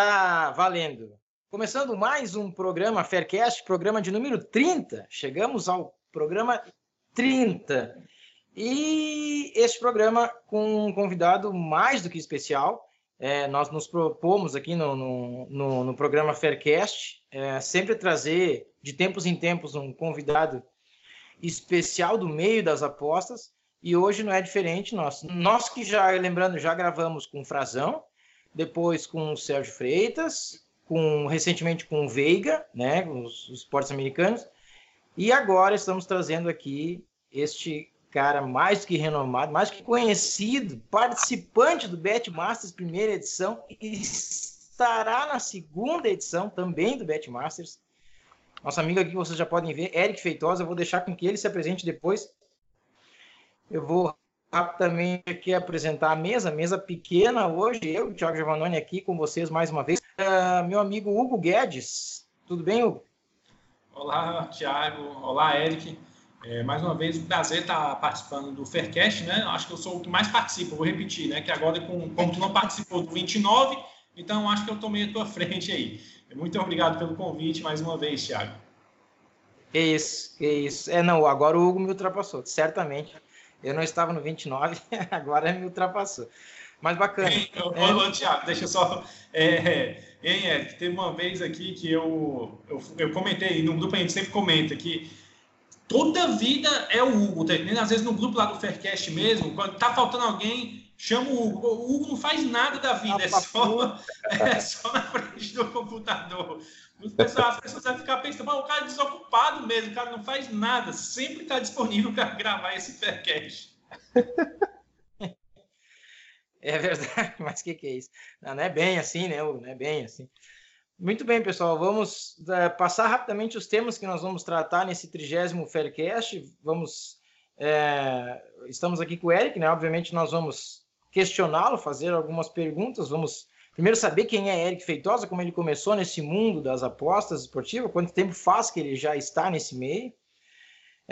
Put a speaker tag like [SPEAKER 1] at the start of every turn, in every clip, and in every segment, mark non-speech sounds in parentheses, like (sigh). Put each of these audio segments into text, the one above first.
[SPEAKER 1] Está valendo. Começando mais um programa Faircast, programa de número 30. Chegamos ao programa 30. E este programa com um convidado mais do que especial. É, nós nos propomos aqui no, no, no, no programa Faircast é, sempre trazer, de tempos em tempos, um convidado especial do meio das apostas. E hoje não é diferente. Nós, nós que já, lembrando, já gravamos com Frazão, depois com o Sérgio Freitas, com recentemente com o Veiga, né, os, os esportes americanos, e agora estamos trazendo aqui este cara mais que renomado, mais que conhecido, participante do Bet Masters primeira edição, e estará na segunda edição também do Bet Masters. Nosso amigo aqui, vocês já podem ver, Eric Feitosa, eu vou deixar com que ele se apresente depois. Eu vou rapidamente aqui apresentar a mesa, mesa pequena hoje, eu, Thiago Giovannoni, aqui com vocês mais uma vez. Uh, meu amigo Hugo Guedes, tudo bem, Hugo?
[SPEAKER 2] Olá, Thiago. Olá, Eric. É, mais uma vez, um prazer estar participando do Faircast, né? Acho que eu sou o que mais participa, vou repetir, né? Que agora, com, como tu não participou do 29, então acho que eu tomei a tua (laughs) frente aí. Muito obrigado pelo convite mais uma vez, Thiago.
[SPEAKER 1] Que isso, que isso. É, não, agora o Hugo me ultrapassou, certamente. Eu não estava no 29, (laughs) agora me ultrapassou. Mas bacana.
[SPEAKER 2] Ô, é... Tiago, deixa eu só. É, hein, é, teve uma vez aqui que eu, eu, eu comentei, no grupo a gente sempre comenta que toda vida é o Hugo, tá entendendo? Às vezes no grupo lá do Faircast mesmo, quando tá faltando alguém, chama o Hugo. O Hugo não faz nada da vida, é só, (laughs) é só na frente do computador. As pessoas vão ficar pensando, o cara é desocupado mesmo, o cara não faz nada, sempre está disponível para gravar esse Faircast. (laughs)
[SPEAKER 1] É verdade, (laughs) mas o que, que, é isso? Não, não, é bem assim, né? Não é bem assim. Muito bem, pessoal. Vamos uh, passar rapidamente os temas que nós vamos tratar nesse trigésimo Faircast. Vamos. É, estamos aqui com o Eric, né? Obviamente, nós vamos questioná-lo, fazer algumas perguntas. Vamos primeiro saber quem é Eric Feitosa, como ele começou nesse mundo das apostas esportivas, quanto tempo faz que ele já está nesse meio.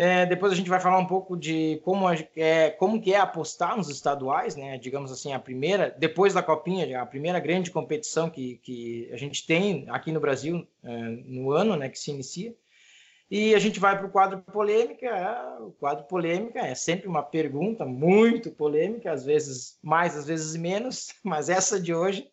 [SPEAKER 1] É, depois a gente vai falar um pouco de como é, como que é apostar nos estaduais, né? Digamos assim, a primeira, depois da Copinha, a primeira grande competição que, que a gente tem aqui no Brasil é, no ano, né? Que se inicia. E a gente vai para o quadro polêmica. É, o quadro polêmica é sempre uma pergunta muito polêmica, às vezes mais, às vezes menos, (laughs) mas essa de hoje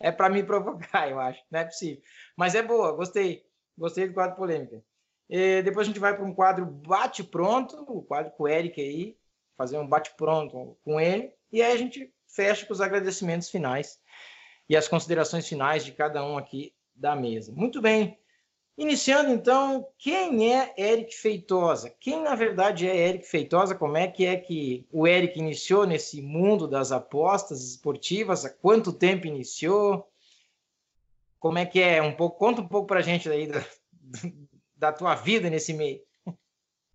[SPEAKER 1] é para me provocar, eu acho. Não é possível. Mas é boa, gostei. Gostei do quadro polêmica. E depois a gente vai para um quadro bate-pronto, o quadro com o Eric aí, fazer um bate-pronto com ele, e aí a gente fecha com os agradecimentos finais e as considerações finais de cada um aqui da mesa. Muito bem. Iniciando então, quem é Eric Feitosa? Quem na verdade é Eric Feitosa? Como é que é que o Eric iniciou nesse mundo das apostas esportivas? Há quanto tempo iniciou? Como é que é? Um pouco, conta um pouco para a gente aí do, (laughs) da tua vida nesse meio.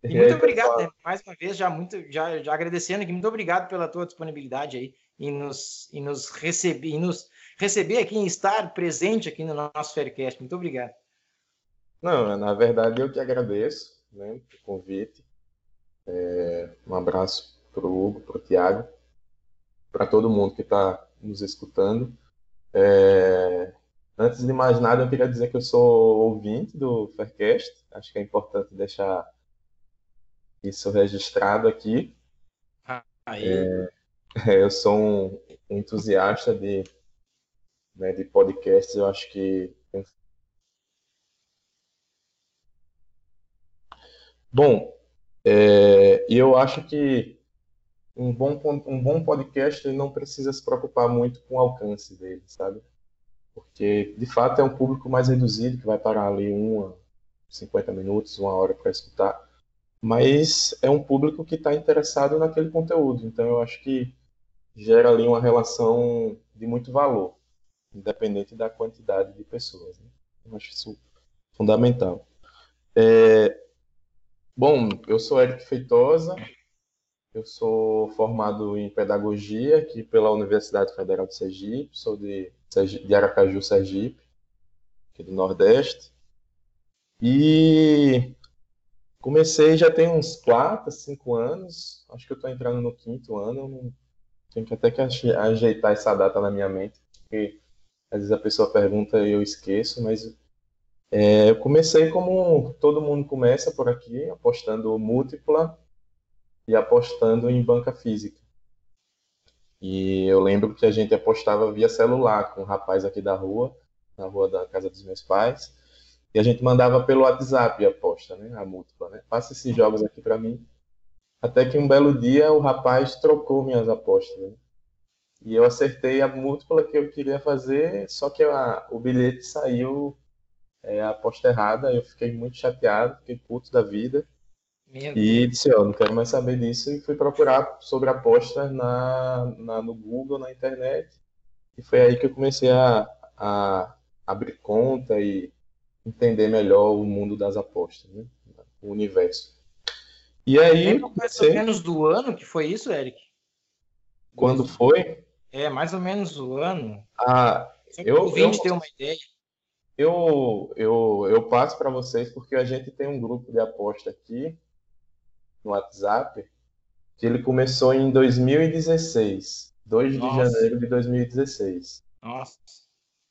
[SPEAKER 1] E muito obrigado, né? mais uma vez, já muito, já, já agradecendo aqui, muito obrigado pela tua disponibilidade aí em nos, em nos receber, em nos receber aqui, em estar presente aqui no nosso Faircast. Muito obrigado.
[SPEAKER 3] Não, na verdade eu que agradeço né, o convite. É, um abraço para o Hugo, para o Tiago, para todo mundo que está nos escutando. É, Antes de mais nada, eu queria dizer que eu sou ouvinte do Faircast. Acho que é importante deixar isso registrado aqui.
[SPEAKER 1] Aí. É,
[SPEAKER 3] eu sou um entusiasta de, né, de podcasts. Eu acho que. Bom, é, eu acho que um bom, um bom podcast não precisa se preocupar muito com o alcance dele, sabe? porque de fato é um público mais reduzido que vai parar ali uma, 50 minutos, uma hora para escutar, mas é um público que está interessado naquele conteúdo, então eu acho que gera ali uma relação de muito valor, independente da quantidade de pessoas. Né? Eu acho isso fundamental. É... Bom, eu sou Eric Feitosa, eu sou formado em pedagogia aqui pela Universidade Federal de Sergipe, sou de de Aracaju, Sergipe, aqui do Nordeste. E comecei já tem uns 4, 5 anos, acho que eu estou entrando no quinto ano, tenho que até que ajeitar essa data na minha mente, porque Às vezes a pessoa pergunta e eu esqueço, mas é, eu comecei como todo mundo começa por aqui, apostando múltipla e apostando em banca física. E eu lembro que a gente apostava via celular com um rapaz aqui da rua, na rua da casa dos meus pais, e a gente mandava pelo WhatsApp a aposta, né, a múltipla, né? Passa esses jogos aqui para mim. Até que um belo dia o rapaz trocou minhas apostas. Né? E eu acertei a múltipla que eu queria fazer, só que a, o bilhete saiu é, a aposta errada. Eu fiquei muito chateado, fiquei puto da vida. Meu e disse, ó, oh, não quero mais saber disso. E fui procurar sobre apostas na, na, no Google, na internet. E foi aí que eu comecei a, a abrir conta e entender melhor o mundo das apostas, né? o universo.
[SPEAKER 1] E aí. mais ou menos do ano que foi isso, Eric?
[SPEAKER 3] Quando foi?
[SPEAKER 1] É, mais ou menos o ano.
[SPEAKER 3] Ah, eu, o
[SPEAKER 1] eu, ter uma ideia.
[SPEAKER 3] Eu, eu, eu passo para vocês porque a gente tem um grupo de aposta aqui no WhatsApp que ele começou em 2016, 2 Nossa. de janeiro de 2016.
[SPEAKER 1] Nossa.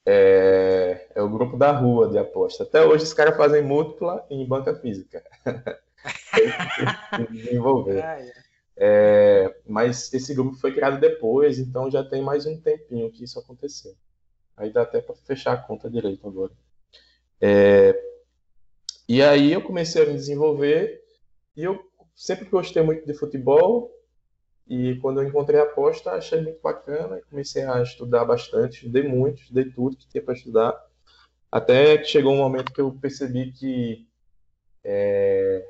[SPEAKER 3] É, é o grupo da rua de aposta. Até hoje os caras fazem múltipla em banca física. (laughs) desenvolver. Ah, é. É, mas esse grupo foi criado depois, então já tem mais um tempinho que isso aconteceu. Aí dá até para fechar a conta direito agora. É, e aí eu comecei a me desenvolver e eu sempre gostei muito de futebol e quando eu encontrei a aposta achei muito bacana e comecei a estudar bastante, estudei muito, estudei tudo que tinha para estudar, até que chegou um momento que eu percebi que é,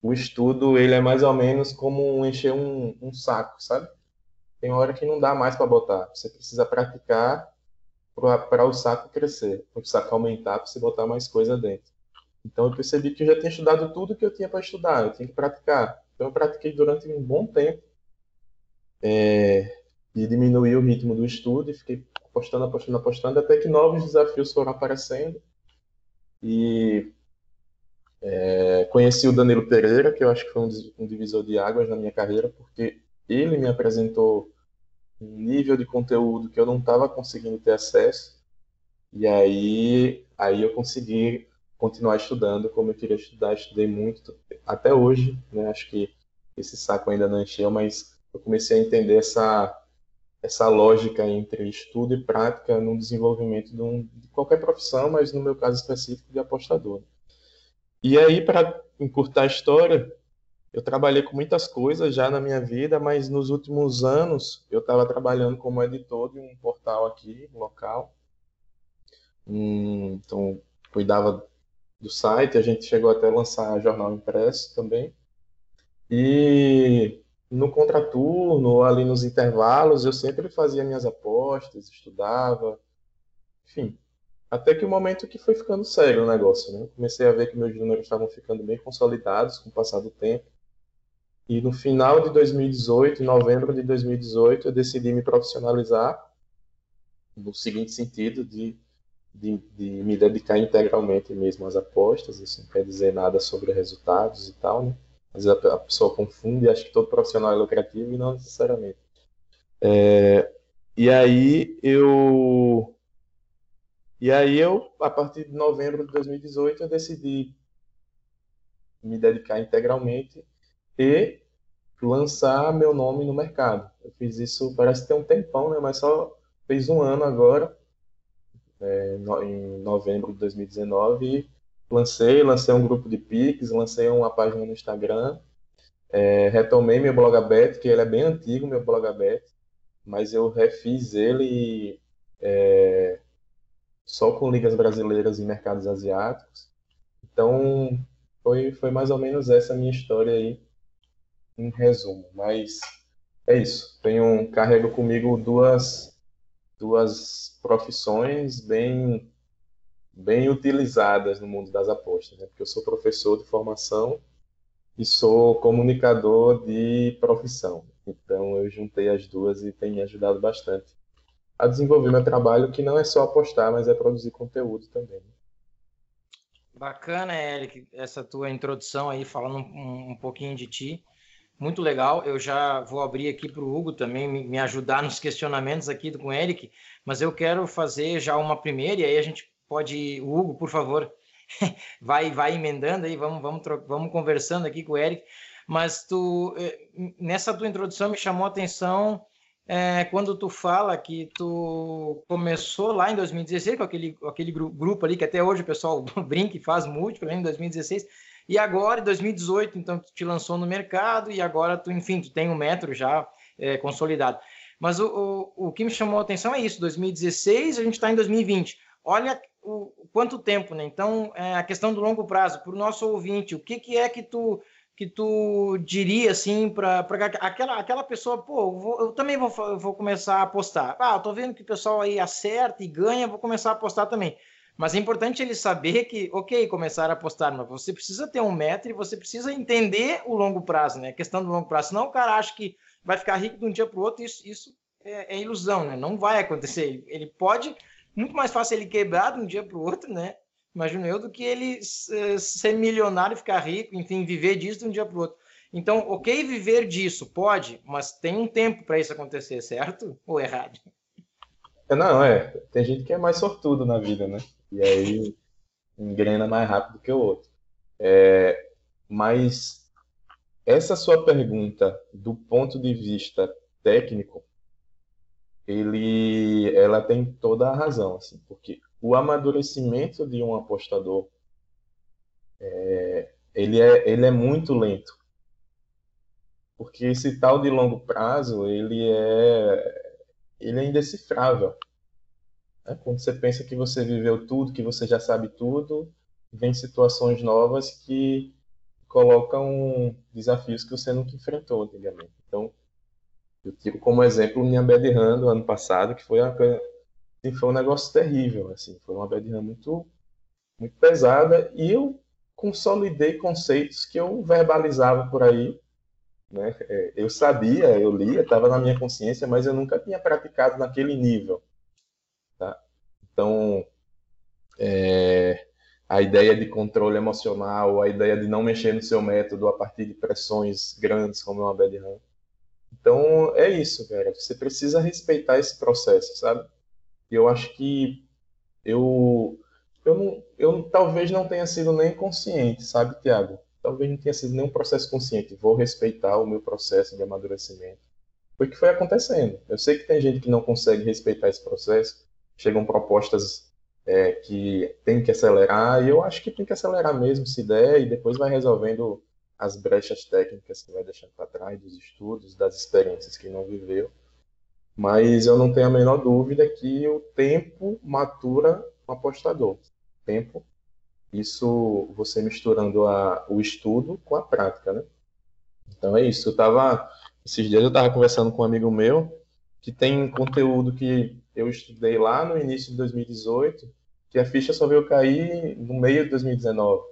[SPEAKER 3] o estudo ele é mais ou menos como encher um, um saco, sabe? Tem hora que não dá mais para botar. Você precisa praticar para o saco crescer, para o saco aumentar, para você botar mais coisa dentro. Então eu percebi que eu já tinha estudado tudo que eu tinha para estudar, eu tinha que praticar. Então eu pratiquei durante um bom tempo é, e diminuí o ritmo do estudo e fiquei apostando, apostando, apostando, até que novos desafios foram aparecendo. E é, conheci o Danilo Pereira, que eu acho que foi um, um divisor de águas na minha carreira, porque ele me apresentou um nível de conteúdo que eu não estava conseguindo ter acesso, e aí, aí eu consegui continuar estudando como eu queria estudar, estudei muito, até hoje, né, acho que esse saco ainda não encheu, mas eu comecei a entender essa, essa lógica entre estudo e prática no desenvolvimento de, um, de qualquer profissão, mas no meu caso específico de apostador. E aí, para encurtar a história, eu trabalhei com muitas coisas já na minha vida, mas nos últimos anos eu estava trabalhando como editor de um portal aqui, local. Hum, então, cuidava do site, a gente chegou até a lançar jornal impresso também. E no contraturno, ali nos intervalos, eu sempre fazia minhas apostas, estudava, enfim, até que o momento que foi ficando sério o negócio, né? Comecei a ver que meus números estavam ficando bem consolidados com o passar do tempo. E no final de 2018, em novembro de 2018, eu decidi me profissionalizar no seguinte sentido de, de, de me dedicar integralmente mesmo às apostas. Isso não quer dizer nada sobre resultados e tal, né? Às vezes a, pessoa confunde acha que todo profissional é lucrativo e não necessariamente. É, e aí eu e aí eu, a partir de novembro de 2018, eu decidi me dedicar integralmente e lançar meu nome no mercado. Eu fiz isso, parece ter um tempão, né? Mas só fez um ano agora, é, em novembro de 2019, e lancei, lancei um grupo de Pix, lancei uma página no Instagram, é, retomei meu blog aberto, que ele é bem antigo, meu blog aberto, mas eu refiz ele é, só com ligas brasileiras e mercados asiáticos. Então, foi, foi mais ou menos essa minha história aí, em resumo. Mas é isso. Tenho, carrego comigo duas, duas profissões bem, bem utilizadas no mundo das apostas. Né? Porque eu sou professor de formação e sou comunicador de profissão. Então, eu juntei as duas e tem me ajudado bastante a desenvolver meu trabalho, que não é só apostar, mas é produzir conteúdo também.
[SPEAKER 1] Bacana, Eric, essa tua introdução aí, falando um, um pouquinho de ti. Muito legal. Eu já vou abrir aqui para o Hugo também me ajudar nos questionamentos aqui com o Eric, mas eu quero fazer já uma primeira e aí a gente pode, o Hugo, por favor, (laughs) vai vai emendando aí, vamos vamos vamos conversando aqui com o Eric. Mas tu eh, nessa tua introdução me chamou a atenção é, quando tu fala que tu começou lá em 2016 com aquele, aquele grupo ali que até hoje o pessoal (laughs) brinca e faz múltiplo, em 2016, e agora em 2018, então tu te lançou no mercado e agora tu, enfim, tu tem um metro já é, consolidado. Mas o, o, o, que me chamou a atenção é isso, 2016, a gente está em 2020. Olha o, quanto tempo, né? Então, é, a questão do longo prazo, para o nosso ouvinte, o que, que é que tu que tu diria assim para aquela, aquela pessoa, pô, eu, vou, eu também vou, vou começar a apostar. Ah, eu tô vendo que o pessoal aí acerta e ganha, vou começar a apostar também. Mas é importante ele saber que, ok, começar a apostar, mas você precisa ter um método e você precisa entender o longo prazo, né? A questão do longo prazo. Senão o cara acha que vai ficar rico de um dia para o outro, isso, isso é, é, ilusão, né? Não vai acontecer. Ele pode, muito mais fácil ele quebrar de um dia para o outro, né? imagino eu, do que ele eh, ser milionário, ficar rico, enfim, viver disso de um dia para o outro. Então, ok viver disso, pode, mas tem um tempo para isso acontecer, certo? Ou errado?
[SPEAKER 3] É, não, é. Tem gente que é mais sortudo na vida, né? E aí engrena mais rápido que o outro. É, mas essa sua pergunta, do ponto de vista técnico, ele, ela tem toda a razão, assim, porque o amadurecimento de um apostador é, ele, é, ele é muito lento. Porque esse tal de longo prazo, ele é, ele é indecifrável. Né? Quando você pensa que você viveu tudo, que você já sabe tudo, vem situações novas que colocam desafios que você nunca enfrentou antigamente. Então, eu tiro como exemplo o Niambed Han do ano passado, que foi uma assim, foi um negócio terrível, assim, foi uma bad run muito, muito pesada e eu consolidei conceitos que eu verbalizava por aí, né? É, eu sabia, eu lia, estava na minha consciência, mas eu nunca tinha praticado naquele nível? Então, é, a ideia de controle emocional, a ideia de não mexer no seu método a partir de pressões grandes como uma bad run. Então, é isso, cara. Você precisa respeitar esse processo, sabe? Eu acho que eu, eu, não, eu talvez não tenha sido nem consciente, sabe, Tiago? Talvez não tenha sido nenhum processo consciente. Vou respeitar o meu processo de amadurecimento. Foi o que foi acontecendo. Eu sei que tem gente que não consegue respeitar esse processo. Chegam propostas é, que tem que acelerar, e eu acho que tem que acelerar mesmo se der, e depois vai resolvendo as brechas técnicas que vai deixando para trás, dos estudos, das experiências que não viveu. Mas eu não tenho a menor dúvida que o tempo matura o apostador. Tempo, isso você misturando a, o estudo com a prática, né? Então é isso. Eu tava, esses dias eu estava conversando com um amigo meu que tem conteúdo que eu estudei lá no início de 2018, que a ficha só veio cair no meio de 2019.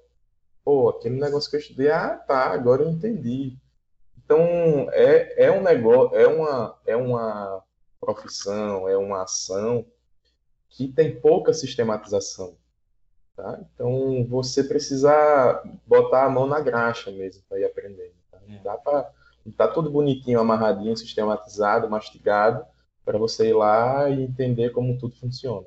[SPEAKER 3] Pô, aquele negócio que eu estudei, ah, tá, agora eu entendi. Então, é, é um negócio, é uma, é uma profissão, é uma ação que tem pouca sistematização. Tá? Então, você precisa botar a mão na graxa mesmo para ir aprendendo. Tá? Não é. dá para. Tá tudo bonitinho, amarradinho, sistematizado, mastigado, para você ir lá e entender como tudo funciona.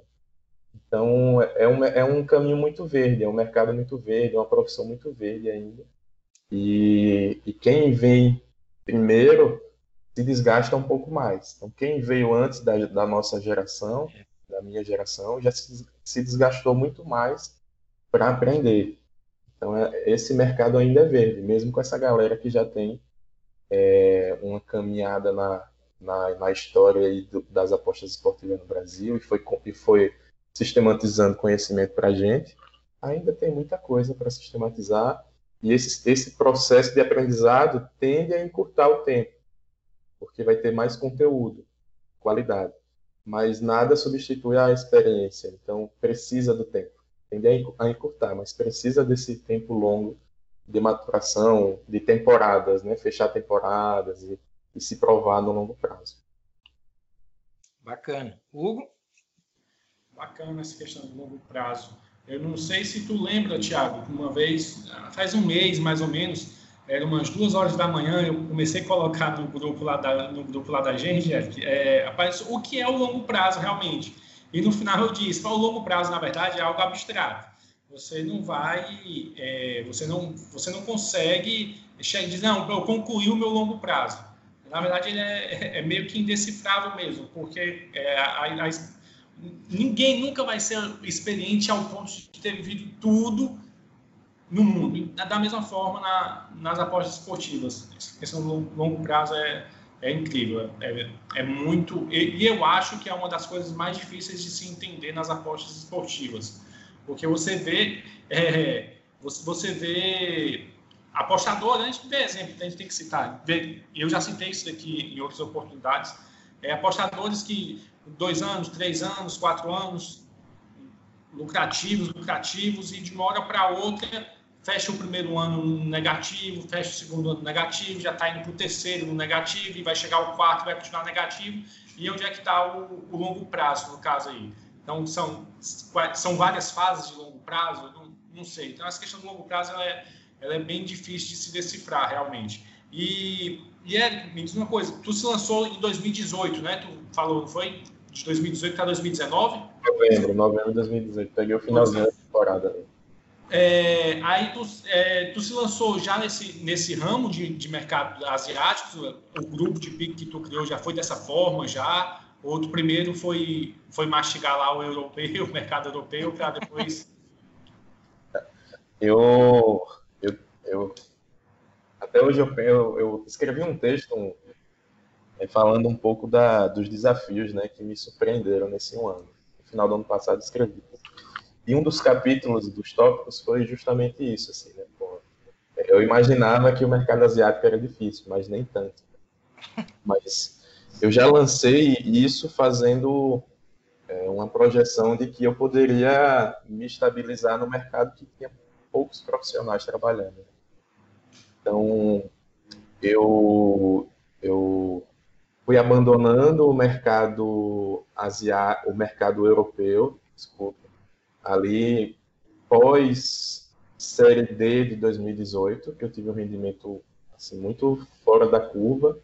[SPEAKER 3] Então, é um, é um caminho muito verde, é um mercado muito verde, é uma profissão muito verde ainda. E, e quem vem primeiro se desgasta um pouco mais. Então, quem veio antes da, da nossa geração, da minha geração, já se, se desgastou muito mais para aprender. Então, é, esse mercado ainda é verde, mesmo com essa galera que já tem é, uma caminhada na, na, na história do, das apostas esportivas no Brasil e foi, e foi sistematizando conhecimento para a gente, ainda tem muita coisa para sistematizar e esse, esse processo de aprendizado tende a encurtar o tempo porque vai ter mais conteúdo, qualidade. Mas nada substitui a experiência, então precisa do tempo. Tende a encurtar, mas precisa desse tempo longo de maturação, de temporadas, né? fechar temporadas e, e se provar no longo prazo.
[SPEAKER 1] Bacana. Hugo?
[SPEAKER 2] Bacana essa questão do longo prazo. Eu não sei se tu lembra, Thiago, uma vez, faz um mês mais ou menos, era umas duas horas da manhã, eu comecei a colocar no grupo lá da, no grupo lá da gente, é, apareceu o que é o longo prazo realmente. E no final eu disse, o longo prazo, na verdade, é algo abstrato. Você não vai, é, você, não, você não consegue dizer, não, eu concluí o meu longo prazo. Na verdade, ele é, é meio que indecifrável mesmo, porque é, a, a, ninguém nunca vai ser experiente ao ponto de ter vivido tudo no mundo. Da mesma forma, na, nas apostas esportivas. Do longo prazo é, é incrível. É, é muito. E, eu acho que é uma das coisas mais difíceis de se entender nas apostas esportivas. Porque você vê. É, você vê apostador, a gente vê exemplo, a gente tem que citar. Eu já citei isso daqui em outras oportunidades. É, apostadores que dois anos, três anos, quatro anos, lucrativos, lucrativos, e de uma hora para outra fecha o primeiro ano negativo, fecha o segundo ano negativo, já está indo para o terceiro no negativo, e vai chegar o quarto, vai continuar negativo, e onde é que está o, o, longo prazo, no caso aí? Então, são, são várias fases de longo prazo, não, não sei. Então, essa questão do longo prazo, é, ela é bem difícil de se decifrar, realmente. E, e Eric, me diz uma coisa, tu se lançou em 2018, né? Tu falou, não foi? De 2018 para 2019?
[SPEAKER 3] Novembro, novembro de 2018. Peguei o finalzinho da temporada.
[SPEAKER 2] É, aí tu, é, tu, se lançou já nesse, nesse ramo de, de mercado asiático, o grupo de PIC que tu criou já foi dessa forma já? Ou tu primeiro foi, foi mastigar lá o europeu, (laughs) o mercado europeu, para depois...
[SPEAKER 3] eu, eu, até hoje eu, eu, eu escrevi um texto um, é, falando um pouco da, dos desafios né, que me surpreenderam nesse um ano. No final do ano passado escrevi. E um dos capítulos dos tópicos foi justamente isso, assim, né? Eu imaginava que o mercado asiático era difícil, mas nem tanto. (laughs) Mas eu já lancei isso fazendo é, uma projeção de que eu poderia me estabilizar no mercado que tinha poucos profissionais trabalhando. Então, eu, eu fui abandonando o mercado asiático, o mercado europeu, desculpa, ali pós Série D de 2018, que eu tive um rendimento assim, muito fora da curva.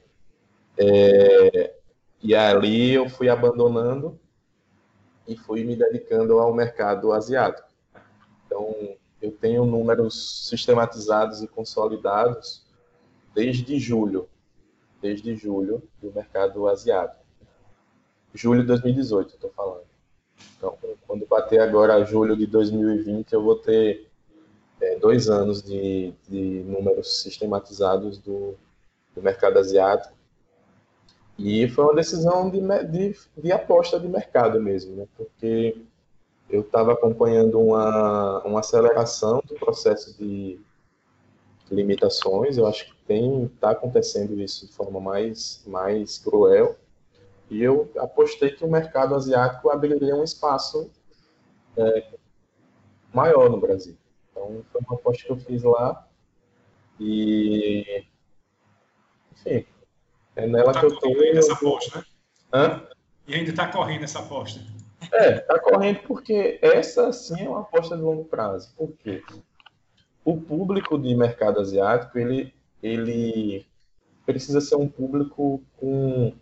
[SPEAKER 3] É, e ali eu fui abandonando e fui me dedicando ao mercado asiático. Então, eu tenho números sistematizados e consolidados desde julho, desde julho do mercado asiático. Julho de 2018, estou falando. Então, quando bater agora julho de 2020, eu vou ter é, dois anos de, de números sistematizados do, do, mercado asiático. E foi uma decisão de, de, de aposta de mercado mesmo, né? porque eu estava acompanhando uma, uma aceleração do processo de limitações. Eu acho que tem está acontecendo isso de forma mais mais cruel e eu apostei que o mercado asiático abriria um espaço é, maior no Brasil. Então, foi uma aposta que eu fiz lá. E. Enfim, é nela
[SPEAKER 2] tá
[SPEAKER 3] que eu tô.
[SPEAKER 2] essa aposta, né? Hã? E ainda está correndo essa aposta.
[SPEAKER 3] É, está correndo porque essa sim é uma aposta de longo prazo. Por quê? O público de mercado asiático, ele, ele precisa ser um público com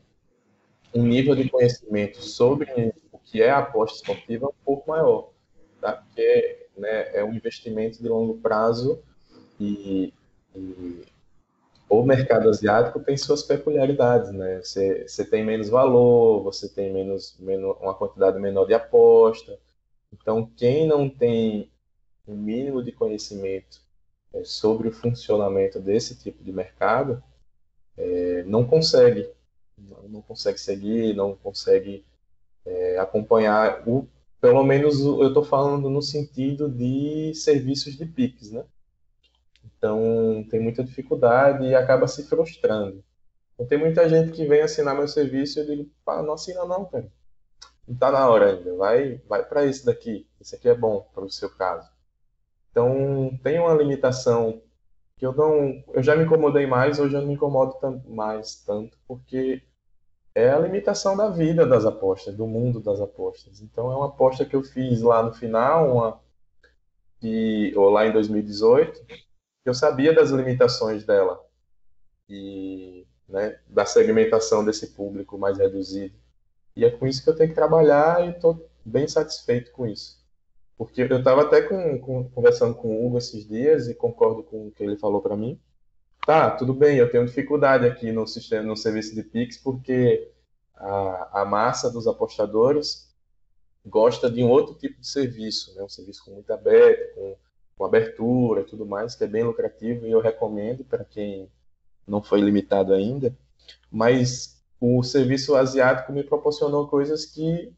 [SPEAKER 3] um nível de conhecimento sobre o que é a aposta esportiva um pouco maior, tá? porque né, é um investimento de longo prazo e, e o mercado asiático tem suas peculiaridades, né? Você, você tem menos valor, você tem menos, menos, uma quantidade menor de aposta. Então, quem não tem um mínimo de conhecimento é, sobre o funcionamento desse tipo de mercado, é, não consegue não consegue seguir, não consegue é, acompanhar o, pelo menos eu estou falando no sentido de serviços de PIX, né? Então tem muita dificuldade e acaba se frustrando. Então, tem muita gente que vem assinar meu serviço e eu digo, pá, não assina não, cara. Não está na hora ainda, vai, vai para esse daqui, esse aqui é bom para o seu caso. Então tem uma limitação que eu não, eu já me incomodei mais, hoje eu não me incomodo mais tanto, porque é a limitação da vida das apostas, do mundo das apostas. Então é uma aposta que eu fiz lá no final, uma que ou lá em 2018, eu sabia das limitações dela e né, da segmentação desse público mais reduzido. E é com isso que eu tenho que trabalhar e estou bem satisfeito com isso. Porque eu estava até com, com, conversando com o Hugo esses dias e concordo com o que ele falou para mim. Tá, tudo bem, eu tenho dificuldade aqui no, sistema, no serviço de Pix porque a, a massa dos apostadores gosta de um outro tipo de serviço, né? um serviço muito aberto, com, com abertura e tudo mais, que é bem lucrativo e eu recomendo para quem não foi limitado ainda. Mas o serviço asiático me proporcionou coisas que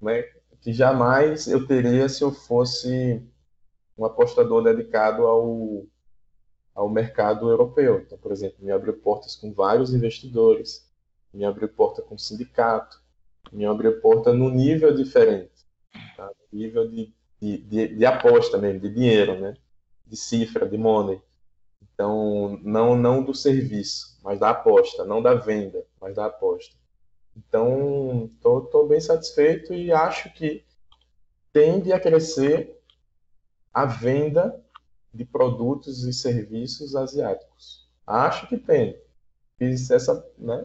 [SPEAKER 3] né, que jamais eu teria se eu fosse um apostador dedicado ao, ao mercado europeu. Então, por exemplo, me abriu portas com vários investidores, me abriu porta com sindicato, me abriu porta no nível diferente, tá? nível de, de, de, de, aposta mesmo, de dinheiro, né? de cifra, de money. Então, não, não do serviço, mas da aposta, não da venda, mas da aposta. Então, estou bem satisfeito e acho que tende a crescer a venda de produtos e serviços asiáticos. Acho que tem. Fiz essa, né?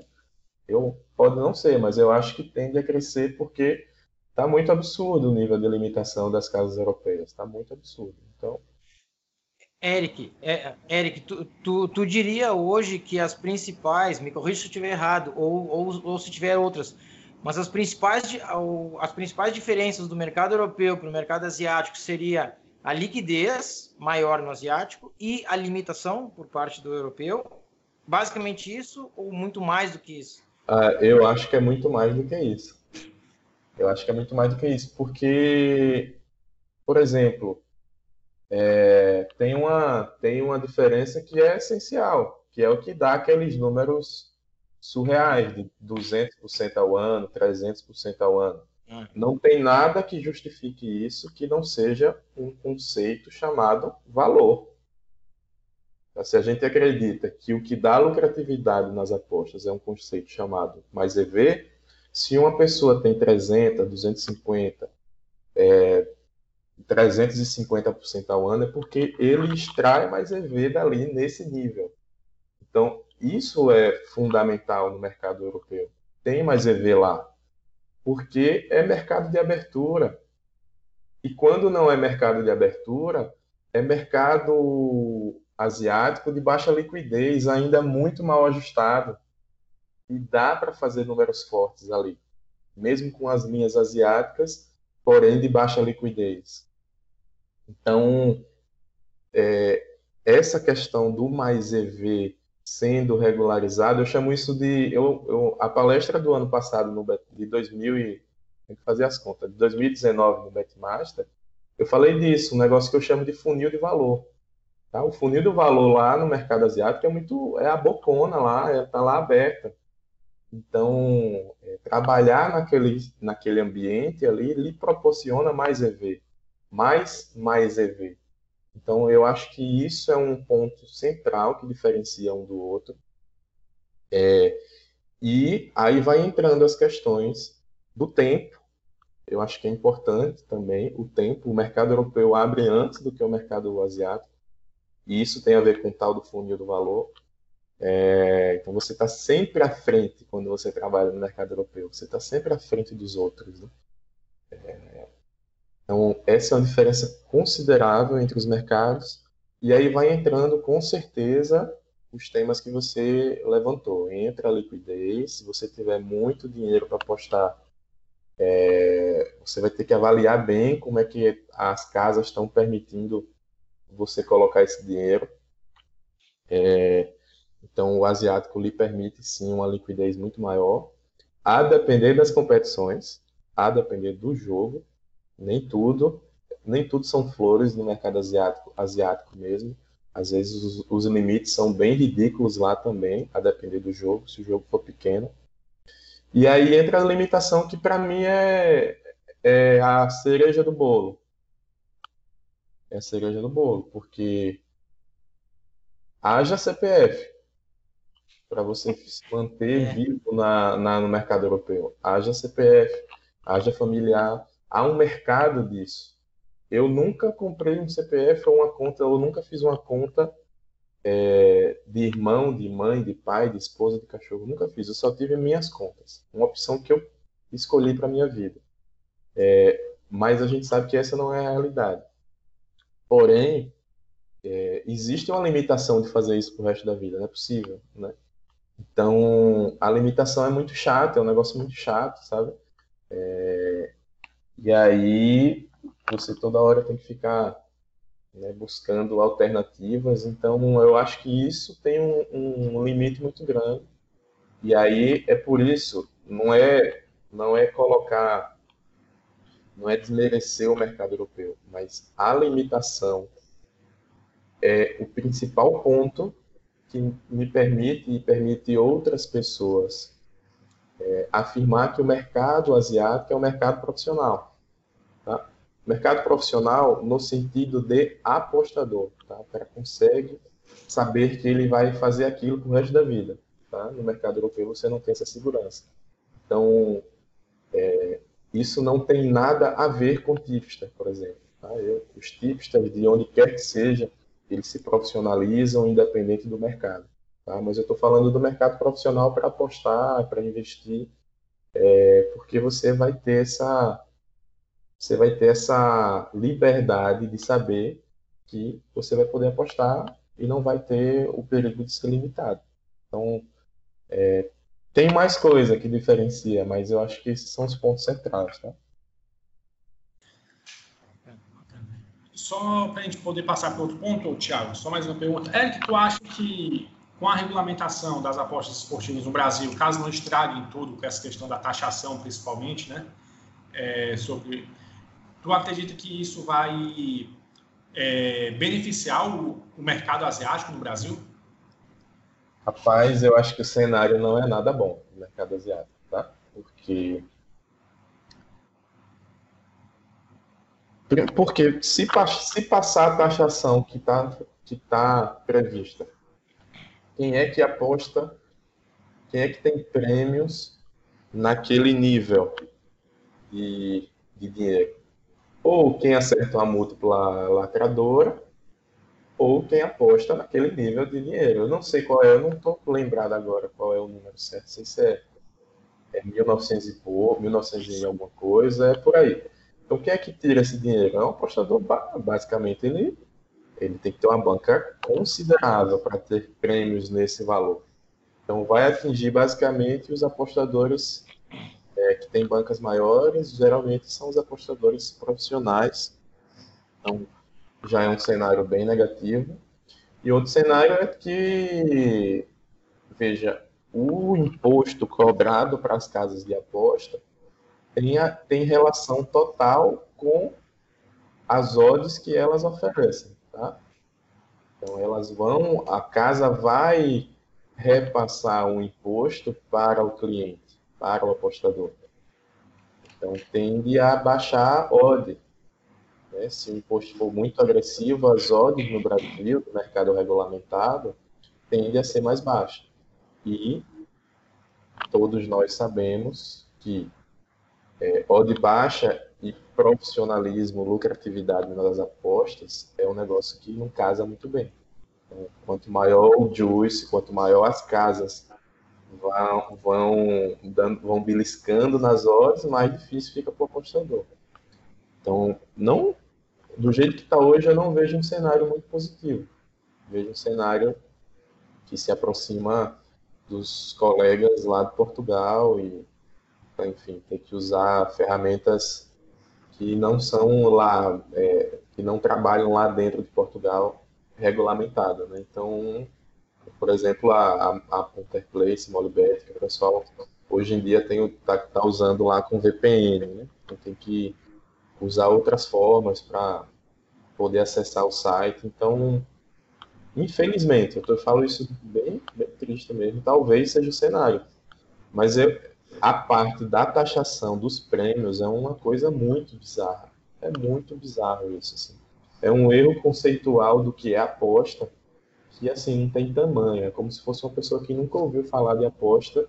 [SPEAKER 3] Eu pode não ser, mas eu acho que tende a crescer porque está muito absurdo o nível de limitação das casas europeias. Está muito absurdo. Então,
[SPEAKER 1] Eric, é, Eric, tu, tu, tu, diria hoje que as principais, me corrija se eu estiver errado, ou, ou, ou se tiver outras, mas as principais, as principais diferenças do mercado europeu para o mercado asiático seria a liquidez maior no asiático e a limitação por parte do europeu. Basicamente isso, ou muito mais do que isso?
[SPEAKER 3] Ah, eu acho que é muito mais do que isso. Eu acho que é muito mais do que isso, porque, por exemplo, é, tem, uma, tem uma diferença que é essencial, que é o que dá aqueles números surreais, de 200% ao ano, 300% ao ano. Hum. Não tem nada que justifique isso que não seja um conceito chamado valor. Se a gente acredita que o que dá lucratividade nas apostas é um conceito chamado mais EV, se uma pessoa tem 300, 250, é, 350% ao ano é porque ele extrai mais EV dali nesse nível. Então, isso é fundamental no mercado europeu. Tem mais EV lá, porque é mercado de abertura. E quando não é mercado de abertura, é mercado asiático de baixa liquidez, ainda muito mal ajustado. E dá para fazer números fortes ali, mesmo com as linhas asiáticas, porém de baixa liquidez. Então, é, essa questão do mais EV sendo regularizado, eu chamo isso de. Eu, eu, a palestra do ano passado, no, de 2000, e, tem que fazer as contas, de 2019 no Betmaster, eu falei disso, um negócio que eu chamo de funil de valor. Tá? O funil do valor lá no mercado asiático é muito. é a bocona lá, está é, lá aberta. Então, é, trabalhar naquele, naquele ambiente ali lhe proporciona mais EV mais mais EV. Então, eu acho que isso é um ponto central que diferencia um do outro. É, e aí vai entrando as questões do tempo. Eu acho que é importante também o tempo. O mercado europeu abre antes do que o mercado asiático. E isso tem a ver com o tal do funil do valor. É, então você está sempre à frente quando você trabalha no mercado europeu. Você está sempre à frente dos outros. Né? É, então, essa é uma diferença considerável entre os mercados. E aí vai entrando, com certeza, os temas que você levantou. Entra a liquidez, se você tiver muito dinheiro para apostar, é, você vai ter que avaliar bem como é que as casas estão permitindo você colocar esse dinheiro. É, então, o asiático lhe permite sim uma liquidez muito maior, a depender das competições, a depender do jogo nem tudo, nem tudo são flores no mercado asiático, asiático mesmo. Às vezes os, os limites são bem ridículos lá também, a depender do jogo, se o jogo for pequeno. E aí entra a limitação que para mim é, é a cereja do bolo. É a cereja do bolo, porque haja CPF para você se manter é. vivo na, na, no mercado europeu. Haja CPF, haja familiar, há um mercado disso. eu nunca comprei um CPF ou uma conta, eu nunca fiz uma conta é, de irmão, de mãe, de pai, de esposa, de cachorro. Nunca fiz. Eu só tive minhas contas. Uma opção que eu escolhi para minha vida. É, mas a gente sabe que essa não é a realidade. Porém, é, existe uma limitação de fazer isso pro resto da vida, não é possível, né? Então, a limitação é muito chata, é um negócio muito chato, sabe? É, e aí, você toda hora tem que ficar né, buscando alternativas. Então, eu acho que isso tem um, um, limite muito grande. E aí é por isso, não é, não é colocar, não é desmerecer o mercado europeu, mas a limitação é o principal ponto que me permite e permite outras pessoas é, afirmar que o mercado asiático é um mercado profissional. Tá? Mercado profissional no sentido de apostador. Tá? O cara consegue saber que ele vai fazer aquilo pro resto da vida. Tá? No mercado europeu você não tem essa segurança. Então, é, isso não tem nada a ver com tipster, por exemplo. Tá? Eu, os tipsters, de onde quer que seja, eles se profissionalizam independente do mercado. Tá? Mas eu estou falando do mercado profissional para apostar, para investir, é, porque você vai ter essa você vai ter essa liberdade de saber que você vai poder apostar e não vai ter o perigo de ser limitado. Então, é, tem mais coisa que diferencia, mas eu acho que esses são os pontos centrais, tá?
[SPEAKER 2] Só para a gente poder passar para outro ponto, Thiago, só mais uma pergunta. Que tu acha que com a regulamentação das apostas esportivas no Brasil, caso não estraguem tudo com essa questão da taxação, principalmente, né? É, sobre, tu acredita que isso vai é, beneficiar o, o mercado asiático no Brasil?
[SPEAKER 3] Rapaz, eu acho que o cenário não é nada bom no mercado asiático, tá? Porque Porque se, se passar a taxação que está que tá prevista, quem é que aposta, quem é que tem prêmios naquele nível de, de dinheiro? Ou quem acerta uma múltipla lacradora, ou quem aposta naquele nível de dinheiro. Eu não sei qual é, eu não estou lembrado agora qual é o número certo, sei se é, é 1900 e pouco, 1900 e alguma coisa, é por aí. Então, quem é que tira esse dinheiro? É um apostador, basicamente, ele, ele tem que ter uma banca considerável para ter prêmios nesse valor. Então, vai atingir basicamente os apostadores é, que têm bancas maiores, geralmente são os apostadores profissionais. Então, já é um cenário bem negativo. E outro cenário é que, veja, o imposto cobrado para as casas de aposta tem, a, tem relação total com as odds que elas oferecem, tá? Então, elas vão, a casa vai repassar um imposto para o cliente, para o apostador. Então, tende a baixar a odd. Né? Se o imposto for muito agressivo, as odds no Brasil, no mercado regulamentado, tende a ser mais baixa. E todos nós sabemos que é, odd baixa e profissionalismo, lucratividade nas apostas é um negócio que não casa muito bem. Então, quanto maior o juice, quanto maior as casas vão, vão, dando, vão beliscando nas odds, mais difícil fica para o apostador. Então, não, do jeito que está hoje, eu não vejo um cenário muito positivo. Vejo um cenário que se aproxima dos colegas lá de Portugal e enfim, tem que usar ferramentas que não são lá, é, que não trabalham lá dentro de Portugal regulamentada, né? Então, por exemplo, a, a, a Punterplace, Molibet, que o pessoal hoje em dia tem tá, tá usando lá com VPN, né? Então tem que usar outras formas para poder acessar o site. Então, infelizmente, eu, tô, eu falo isso bem, bem triste mesmo, talvez seja o cenário. Mas eu, a parte da taxação dos prêmios é uma coisa muito bizarra. É muito bizarro isso. Assim. É um erro conceitual do que é aposta que assim não tem tamanho. É como se fosse uma pessoa que nunca ouviu falar de aposta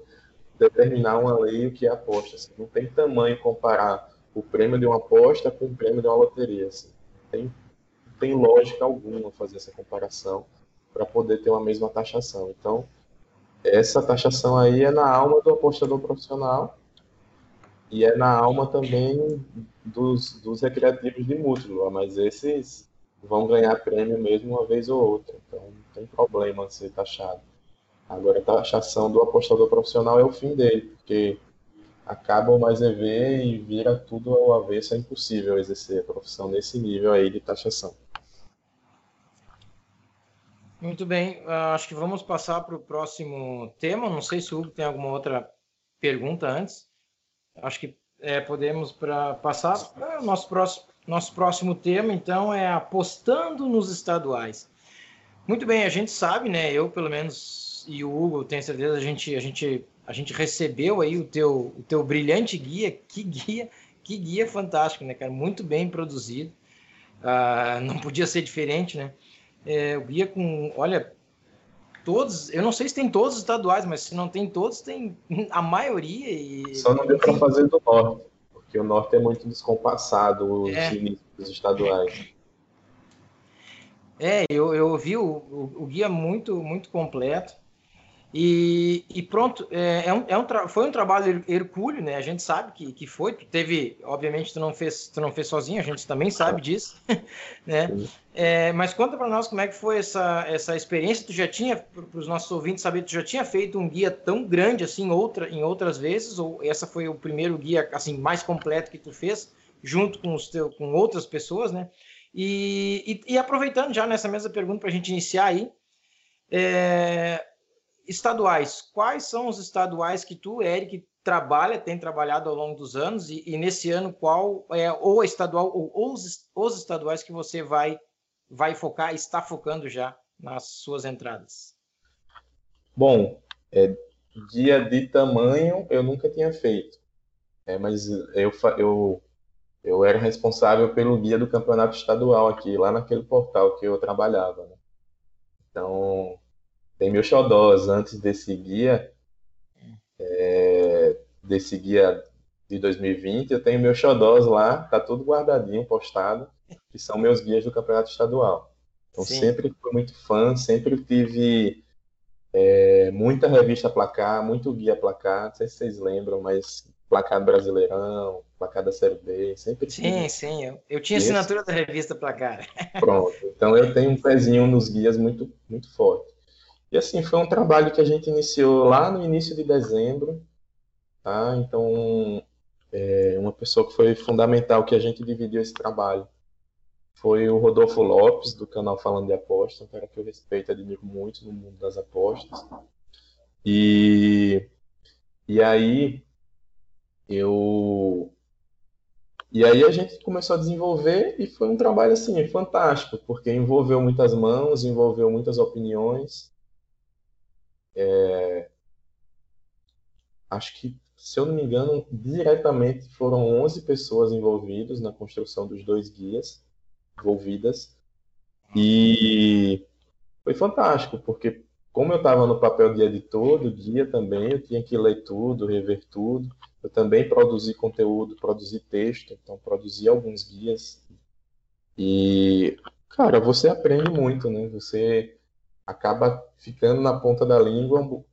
[SPEAKER 3] determinar uma lei o que é aposta. Assim. Não tem tamanho comparar o prêmio de uma aposta com o prêmio de uma loteria. Assim. tem, tem lógica alguma fazer essa comparação para poder ter uma mesma taxação. Então, essa taxação aí é na alma do apostador profissional e é na alma também dos, dos recreativos de múltiplo, mas esses vão ganhar prêmio mesmo uma vez ou outra, então não tem problema ser taxado. Agora, a taxação do apostador profissional é o fim dele, porque acaba o mais EV e vira tudo ao avesso, é impossível exercer a profissão nesse nível aí de taxação.
[SPEAKER 1] Muito bem, uh, acho que vamos passar para o próximo tema. Não sei se o Hugo tem alguma outra pergunta antes. Acho que é, podemos para passar para o nosso próximo, nosso próximo tema, então, é apostando nos estaduais. Muito bem, a gente sabe, né? Eu, pelo menos, e o Hugo, tenho certeza, a gente, a gente, a gente recebeu aí o teu, o teu brilhante guia. Que guia, que guia fantástico, né, cara? Muito bem produzido. Uh, não podia ser diferente, né? É, o guia com, olha, todos, eu não sei se tem todos os estaduais, mas se não tem todos, tem (laughs) a maioria. E,
[SPEAKER 3] Só não deu para fazer do norte, porque o norte é muito descompassado, os é. inícios estaduais.
[SPEAKER 1] É, eu, eu vi o, o, o guia muito, muito completo. E, e pronto, é, é um, é um foi um trabalho hercúleo, né? A gente sabe que, que foi. Tu teve, obviamente, tu não fez, tu não fez sozinho, a gente também sabe disso, (laughs) né? É, mas conta para nós como é que foi essa, essa experiência. Tu já tinha, para os nossos ouvintes saber, tu já tinha feito um guia tão grande assim outra, em outras vezes? Ou essa foi o primeiro guia assim mais completo que tu fez, junto com, os teu, com outras pessoas, né? E, e, e aproveitando já nessa mesma pergunta para a gente iniciar aí, é, estaduais, quais são os estaduais que tu, Eric, trabalha, tem trabalhado ao longo dos anos, e, e nesse ano qual é ou a estadual ou os, os estaduais que você vai, vai focar, está focando já nas suas entradas?
[SPEAKER 3] Bom, é, guia de tamanho eu nunca tinha feito, é, mas eu, eu, eu era responsável pelo guia do campeonato estadual aqui, lá naquele portal que eu trabalhava. Né? Então, tem meus xodós antes desse guia, é, desse guia de 2020, eu tenho meus xodós lá, tá tudo guardadinho, postado, que são meus guias do campeonato estadual. Então Sim. sempre fui muito fã, sempre tive é, muita revista placar, muito guia placar, não sei se vocês lembram, mas placar do Brasileirão, placar da Série B, sempre
[SPEAKER 1] Sim, tive. sim, eu, eu tinha assinatura da revista placar. (laughs)
[SPEAKER 3] Pronto, então eu tenho um pezinho nos guias muito, muito forte. E assim, foi um trabalho que a gente iniciou lá no início de dezembro, tá? Então, é, uma pessoa que foi fundamental que a gente dividiu esse trabalho foi o Rodolfo Lopes, do canal Falando de Aposta, um cara que eu respeito e admiro muito no mundo das apostas. E, e aí, eu... E aí a gente começou a desenvolver e foi um trabalho assim fantástico, porque envolveu muitas mãos, envolveu muitas opiniões, é, acho que, se eu não me engano, diretamente foram 11 pessoas envolvidas na construção dos dois guias, envolvidas. E foi fantástico, porque como eu estava no papel de editor do guia também, eu tinha que ler tudo, rever tudo. Eu também produzi conteúdo, produzi texto, então produzi alguns guias. E, cara, você aprende muito, né? Você acaba ficando na ponta da língua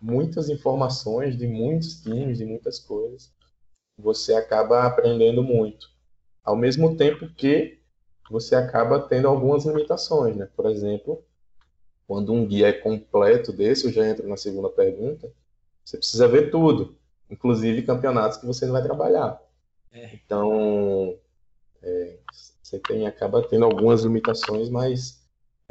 [SPEAKER 3] muitas informações de muitos times, de muitas coisas. Você acaba aprendendo muito. Ao mesmo tempo que você acaba tendo algumas limitações, né? Por exemplo, quando um guia é completo desse, eu já entro na segunda pergunta, você precisa ver tudo, inclusive campeonatos que você não vai trabalhar. É. Então, é, você tem, acaba tendo algumas limitações, mas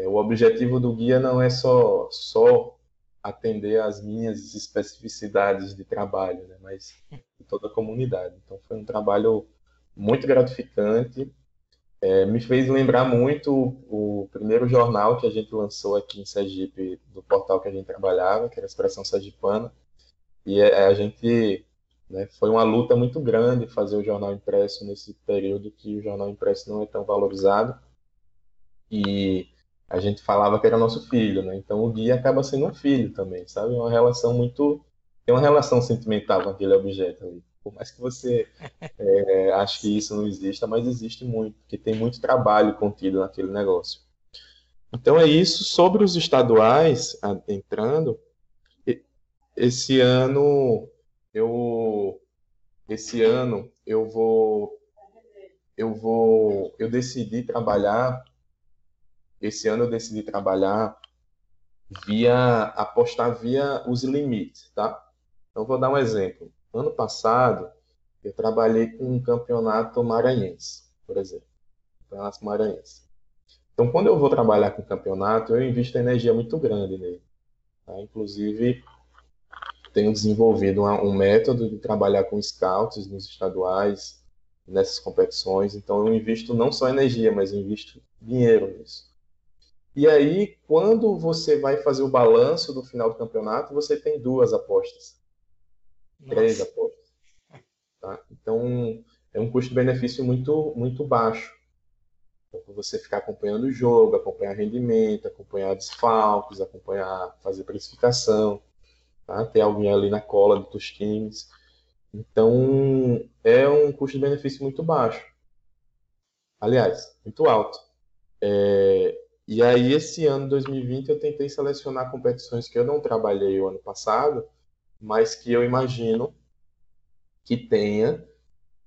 [SPEAKER 3] o objetivo do guia não é só, só atender às minhas especificidades de trabalho, né, mas de toda a comunidade. Então foi um trabalho muito gratificante. É, me fez lembrar muito o, o, primeiro jornal que a gente lançou aqui em Sergipe, do portal que a gente trabalhava, que era a Expressão Sergipana. E é, a gente né, foi uma luta muito grande fazer o jornal impresso nesse período que o jornal impresso não é tão valorizado. E a gente falava que era nosso filho, né? Então o guia acaba sendo um filho também, sabe? Uma relação muito tem uma relação sentimental com aquele objeto ali. Por mais que você (laughs) é, ache que isso não exista, mas existe muito, porque tem muito trabalho contido naquele negócio. Então é isso. Sobre os estaduais, entrando, esse ano eu esse ano eu vou eu vou eu decidi trabalhar esse ano eu decidi trabalhar via apostar via os limites, tá? Então vou dar um exemplo. Ano passado eu trabalhei com um campeonato maranhense, por exemplo, campeonato maranhense. Então quando eu vou trabalhar com campeonato eu invisto energia muito grande nele. Tá? Inclusive tenho desenvolvido um, método de trabalhar com scouts nos estaduais nessas competições. Então eu invisto não só energia, mas eu invisto dinheiro nisso. E aí, quando você vai fazer o balanço do final do campeonato, você tem duas apostas. Nossa. Três apostas. Tá? Então, é um custo-benefício muito, muito baixo. Então, você ficar acompanhando o jogo, acompanhar rendimento, acompanhar desfalques, acompanhar, fazer precificação, tá? ter alguém ali na cola dos times. Então, é um custo-benefício muito baixo. Aliás, muito alto. É, e aí, esse ano, 2020, eu tentei selecionar competições que eu não trabalhei o ano passado, mas que eu imagino que tenha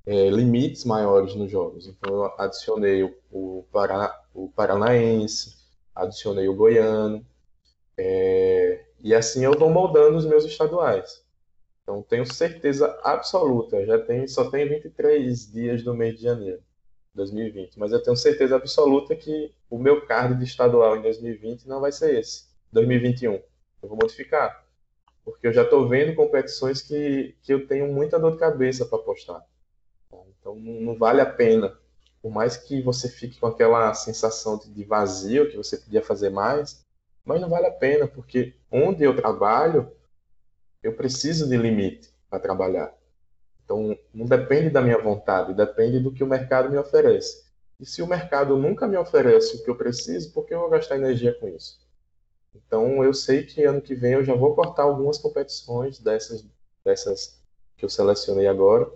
[SPEAKER 3] é, limites maiores nos jogos. Então, eu adicionei o, o, Pará, o Paranaense, adicionei o Goiano, é, e assim eu vou moldando os meus estaduais. Então, tenho certeza absoluta, já tem, só tem 23 dias do mês de janeiro. 2020. Mas eu tenho certeza absoluta que o meu card de estadual em 2020 não vai ser esse, 2021. Eu vou modificar. Porque eu já estou vendo competições que, que eu tenho muita dor de cabeça para apostar. Então não, não, vale a pena. Por mais que você fique com aquela sensação de vazio, que você podia fazer mais, mas não vale a pena, porque onde eu trabalho, eu preciso de limite para trabalhar. Então, não depende da minha vontade, depende do que o mercado me oferece. E se o mercado nunca me oferece o que eu preciso, por que eu vou gastar energia com isso? Então, eu sei que ano que vem eu já vou cortar algumas competições dessas, dessas que eu selecionei agora.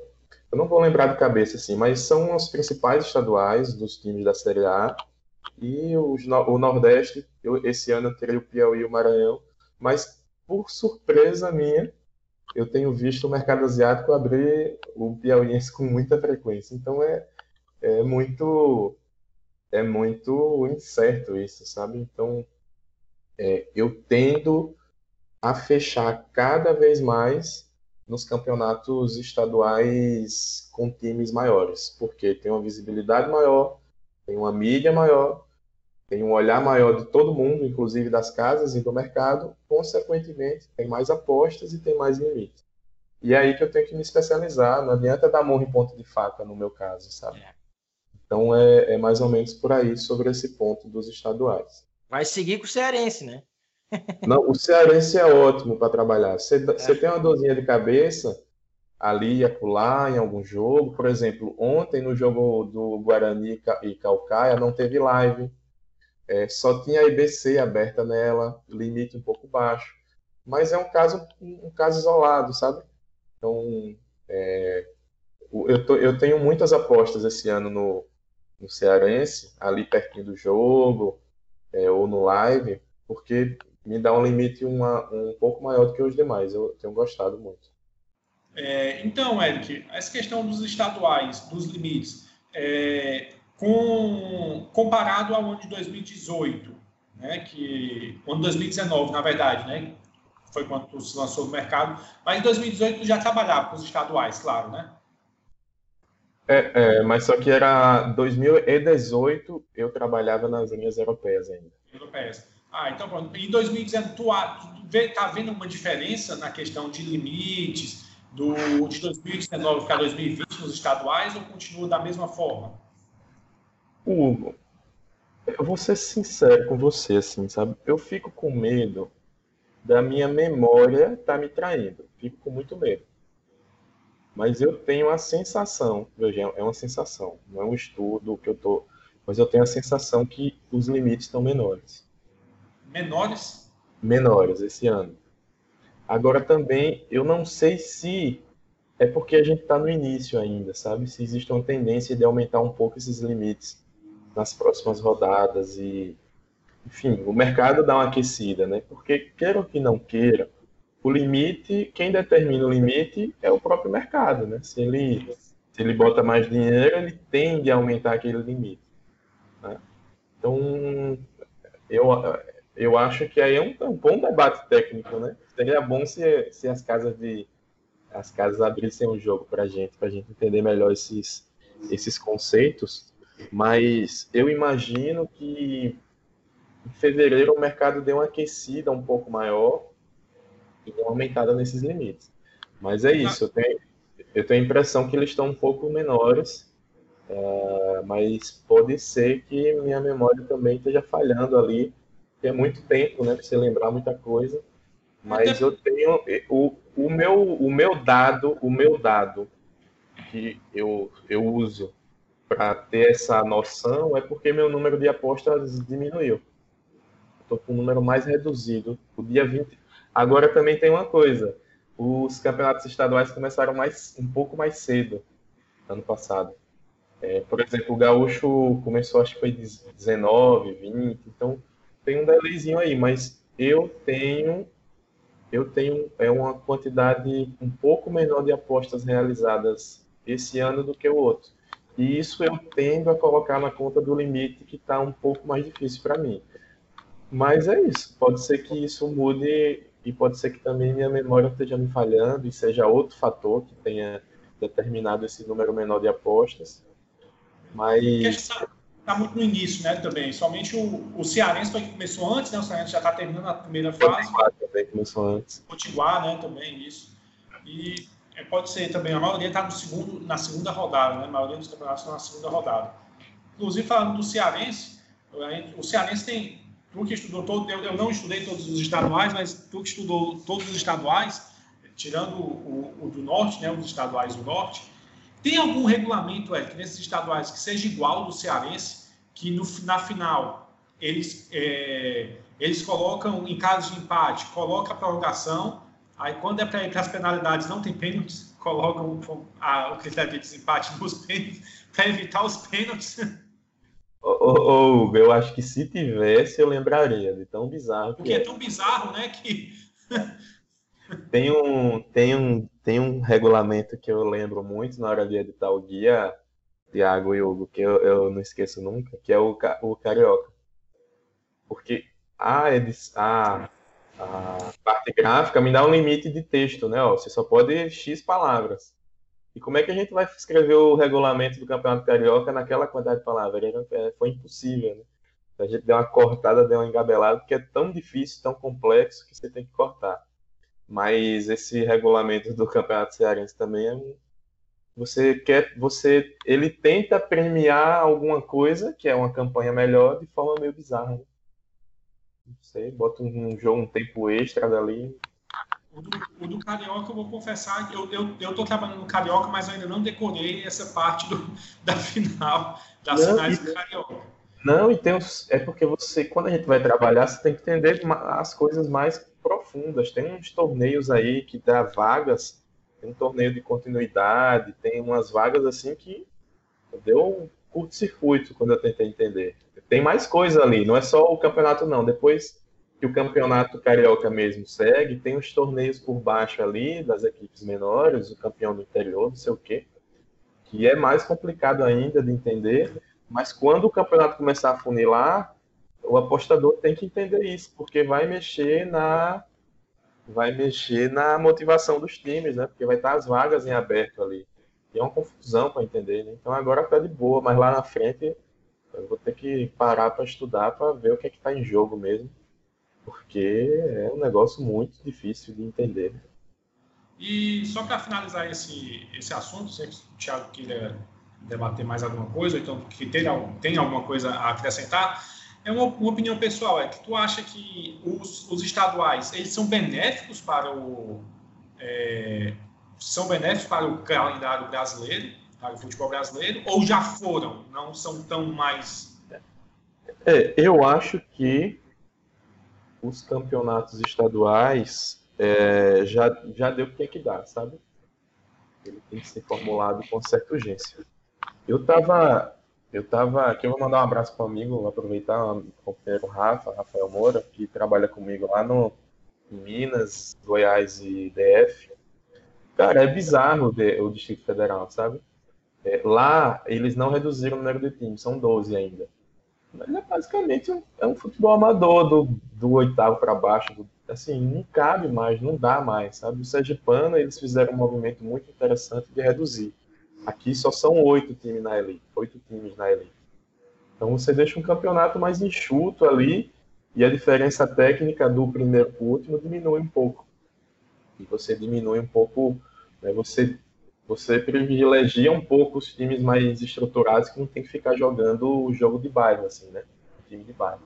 [SPEAKER 3] Eu não vou lembrar de cabeça, assim, mas são os principais estaduais dos times da Série A. E os, o Nordeste, eu, esse ano eu terei o Piauí e o Maranhão. Mas, por surpresa minha, eu tenho visto o mercado asiático abrir o piauiense com muita frequência. Então é, é muito é muito incerto isso, sabe? Então é, eu tendo a fechar cada vez mais nos campeonatos estaduais com times maiores, porque tem uma visibilidade maior, tem uma mídia maior, tem um olhar maior de todo mundo, inclusive das casas e do mercado, consequentemente, tem mais apostas e tem mais limites. E é aí que eu tenho que me especializar, não adianta dar morro em ponto de faca, no meu caso, sabe? É. Então é, é, mais ou menos por aí sobre esse ponto dos estaduais.
[SPEAKER 1] Vai seguir com o cearense, né? (laughs)
[SPEAKER 3] não, o cearense é ótimo para trabalhar. Você, é. você tem uma dorzinha de cabeça ali e acolá em algum jogo. Por exemplo, ontem no jogo do Guarani e Calcaia não teve live. É, só tinha a IBC aberta nela, limite um pouco baixo. Mas é um caso, um caso isolado, sabe? Então, é, eu, tô, eu tenho muitas apostas esse ano no, no Cearense, ali pertinho do jogo, é, ou no live, porque me dá um limite uma, um pouco maior do que os demais. Eu tenho gostado muito.
[SPEAKER 2] É, então, Eric, essa questão dos estaduais, dos limites, é, com, comparado ao ano de 2018, né, que, ano 2019, na verdade, né, foi quando se lançou no mercado, mas em 2018 tu já trabalhava com os estaduais, claro, né?
[SPEAKER 3] É, é, mas só que era 2018 eu trabalhava nas linhas europeias ainda.
[SPEAKER 2] Europeias. Ah, então pronto. Em 2019 tu, tu tá vendo uma diferença na questão de limites do, de 2019 para 2020 nos estaduais ou continua da mesma forma?
[SPEAKER 3] Hugo, eu vou ser sincero com você, assim, sabe? Eu fico com medo da minha memória tá me traindo. Fico com muito medo. Mas eu tenho a sensação, veja, é uma sensação, não é um estudo que eu tô, mas eu tenho a sensação que os limites estão menores.
[SPEAKER 2] Menores?
[SPEAKER 3] Menores esse ano. Agora também eu não sei se é porque a gente está no início ainda, sabe? Se existe uma tendência de aumentar um pouco esses limites nas próximas rodadas e, enfim, o mercado dá uma aquecida, né? Porque queira ou que não queira, o limite, quem determina o limite é o próprio mercado, né? Se ele, se ele bota mais dinheiro, ele tende a aumentar aquele limite. Né? Então, eu, eu acho que aí é um, um bom debate técnico, né? Seria bom se, se as casas de as casas abrissem um jogo para gente, para gente entender melhor esses, esses conceitos. Mas eu imagino que em fevereiro o mercado deu uma aquecida um pouco maior e uma aumentada nesses limites. Mas é isso, eu tenho, eu tenho a impressão que eles estão um pouco menores, uh, mas pode ser que minha memória também esteja falhando ali, que é muito tempo, né, para você lembrar muita coisa. Mas eu tenho o, o meu o meu dado, o meu dado que eu, eu uso para ter essa noção é porque meu número de apostas diminuiu. Estou com um número mais reduzido. O dia 20. Agora também tem uma coisa. Os campeonatos estaduais começaram mais um pouco mais cedo ano passado. É, por exemplo, o Gaúcho começou acho que foi 19, 20, então tem um delayzinho aí, mas eu tenho eu tenho é uma quantidade um pouco menor de apostas realizadas esse ano do que o outro. E isso eu tendo a colocar na conta do limite que está um pouco mais difícil para mim. Mas é isso. Pode ser que isso mude e pode ser que também minha memória esteja me falhando e seja outro fator que tenha determinado esse número menor de apostas. Mas
[SPEAKER 2] está muito no início, né, também. Somente o, o Cearense foi que começou antes, né? O Cearense já está terminando a primeira fase.
[SPEAKER 3] O também começou antes.
[SPEAKER 2] Potiguar, né, também, isso. E é, pode ser também, a maioria está na segunda rodada, né? A maioria dos campeonatos estão na segunda rodada. Inclusive, falando do Cearense, o Cearense tem, tu que estudou todo, eu, eu não estudei todos os estaduais, mas tu que estudou todos os estaduais, tirando o, o, do norte, né, os estaduais do norte, tem algum regulamento, Eric, nesses estaduais que seja igual ao do cearense, que no, na final eles, é, eles colocam, em caso de empate, coloca a prorrogação, aí quando é para ir para as penalidades não tem pênaltis, colocam a, o critério de desempate nos pênaltis, (laughs) para evitar os pênaltis.
[SPEAKER 3] Ô, oh, eu acho que se tivesse, eu lembraria de tão bizarro.
[SPEAKER 2] Porque é. é tão bizarro, né, que... (laughs)
[SPEAKER 3] tem um, tem um tem um regulamento que eu lembro muito na hora de editar o guia, Tiago e Hugo, que eu, eu não esqueço nunca, que é o, o Carioca. Porque a, a, a parte gráfica me dá um limite de texto, né? Ó, você só pode X palavras. E como é que a gente vai escrever o regulamento do Campeonato Carioca naquela quantidade de palavras? É, foi impossível, né? A gente deu uma cortada, deu uma engabelada, porque é tão difícil, tão complexo, que você tem que cortar. Mas esse regulamento do Campeonato Cearense também é você quer você ele tenta premiar alguma coisa que é uma campanha melhor de forma meio bizarra. Né? Sei, bota um jogo um tempo extra dali.
[SPEAKER 2] O do, o do Carioca, eu vou confessar, eu, eu, eu tô trabalhando no Carioca, mas eu ainda não decorei essa parte do, (laughs) da final, das não, finais do Carioca.
[SPEAKER 3] Não, e tem os, é porque você, quando a gente vai trabalhar, você tem que entender as coisas mais profundas. Tem uns torneios aí que dá vagas, tem um torneio de continuidade, tem umas vagas assim que deu curto-circuito quando eu tentei entender. Tem mais coisa ali, não é só o campeonato não. Depois que o campeonato carioca mesmo segue, tem os torneios por baixo ali das equipes menores, o campeão do interior, não sei o quê, que é mais complicado ainda de entender. Mas quando o campeonato começar a funilar, o apostador tem que entender isso, porque vai mexer na vai mexer na motivação dos times, né? Porque vai estar as vagas em aberto ali. É uma confusão para entender, né? Então agora tá de boa, mas lá na frente eu vou ter que parar para estudar para ver o que é que está em jogo mesmo, porque é um negócio muito difícil de entender.
[SPEAKER 2] E só para finalizar esse, esse assunto, que o Thiago queria debater mais alguma coisa, então que tem, tem alguma coisa a acrescentar, é uma, uma, opinião pessoal, é que tu acha que os, os estaduais, eles são benéficos para o... É, são benéficos para o calendário brasileiro, para o futebol brasileiro, ou já foram, não são tão mais...
[SPEAKER 3] É, eu acho que os campeonatos estaduais é, já, já deu o que é que dá, sabe? Ele tem que ser formulado com certa urgência. Eu estava eu tava, aqui eu vou mandar um abraço para o amigo, vou aproveitar o companheiro Rafa, Rafael Moura, que trabalha comigo lá no em Minas, Goiás e DF. Cara, é bizarro o Distrito Federal, sabe? É, lá, eles não reduziram o número de times, são 12 ainda. Mas é basicamente um, é um futebol amador do, do oitavo para baixo. Do, assim, não cabe mais, não dá mais, sabe? O Sergipano, eles fizeram um movimento muito interessante de reduzir. Aqui só são oito times na elite, oito times na elite. Então você deixa um campeonato mais enxuto ali e a diferença técnica do primeiro para o último diminui um pouco. E você diminui um pouco, né, você você privilegia um pouco os times mais estruturados que não tem que ficar jogando o jogo de bairro, assim, né? O time de bairro.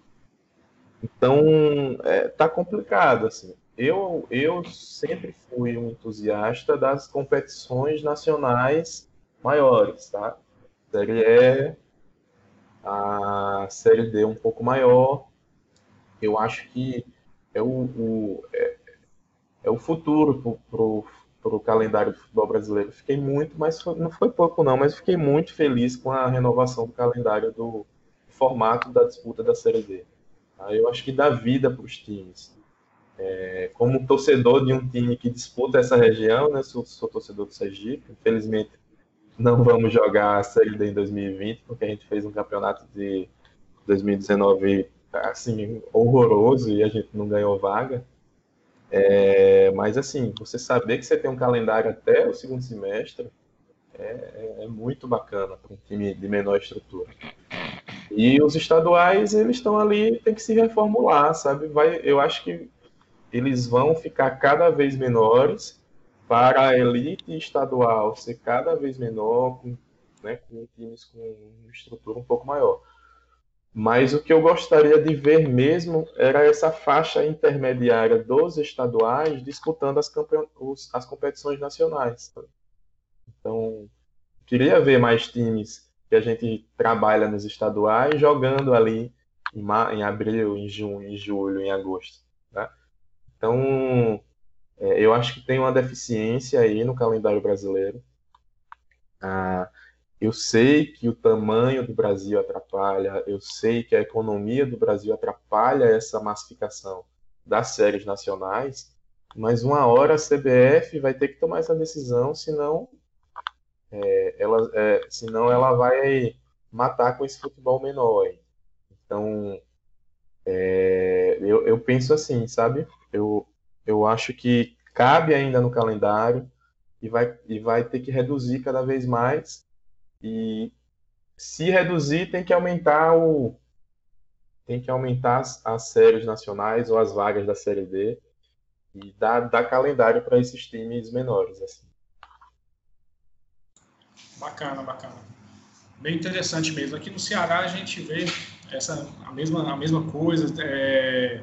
[SPEAKER 3] Então, é, tá complicado, assim. Eu, eu sempre fui um entusiasta das competições nacionais maiores, tá? Série E, a Série D um pouco maior. Eu acho que é o, o é, é, o futuro para o calendário do futebol brasileiro. Fiquei muito, mas foi, não foi pouco não, mas fiquei muito feliz com a renovação do calendário do formato da disputa da Série D. Tá? Eu acho que dá vida para os times. É, como torcedor de um time que disputa essa região, né, sou, sou torcedor do Sergipe, infelizmente não vamos jogar a Série D em 2020, porque a gente fez um campeonato de 2019 assim, horroroso e a gente não ganhou vaga. É, mas assim, você saber que você tem um calendário até o segundo semestre é, é, é muito bacana para um time de menor estrutura. E os estaduais, eles estão ali, tem que se reformular, sabe? Vai, eu acho que eles vão ficar cada vez menores para a elite estadual ser cada vez menor, com, né, com times com estrutura um pouco maior. Mas o que eu gostaria de ver mesmo era essa faixa intermediária dos estaduais disputando as, os, as competições nacionais. Então, queria ver mais times que a gente trabalha nos estaduais jogando ali em, em abril, em junho, em julho, em agosto. Né? Então, é, eu acho que tem uma deficiência aí no calendário brasileiro. Ah, eu sei que o tamanho do Brasil atrapalha, eu sei que a economia do Brasil atrapalha essa massificação das séries nacionais, mas uma hora a CBF vai ter que tomar essa decisão, senão, é, ela, é, senão ela vai matar com esse futebol menor. Aí. Então, é, eu, eu penso assim, sabe? Eu, eu acho que cabe ainda no calendário e vai, e vai ter que reduzir cada vez mais e se reduzir, tem que aumentar o tem que aumentar as, as séries nacionais ou as vagas da série D e dar, dar calendário para esses times menores assim.
[SPEAKER 2] Bacana, bacana. Bem interessante mesmo. Aqui no Ceará a gente vê essa a mesma a mesma coisa. É,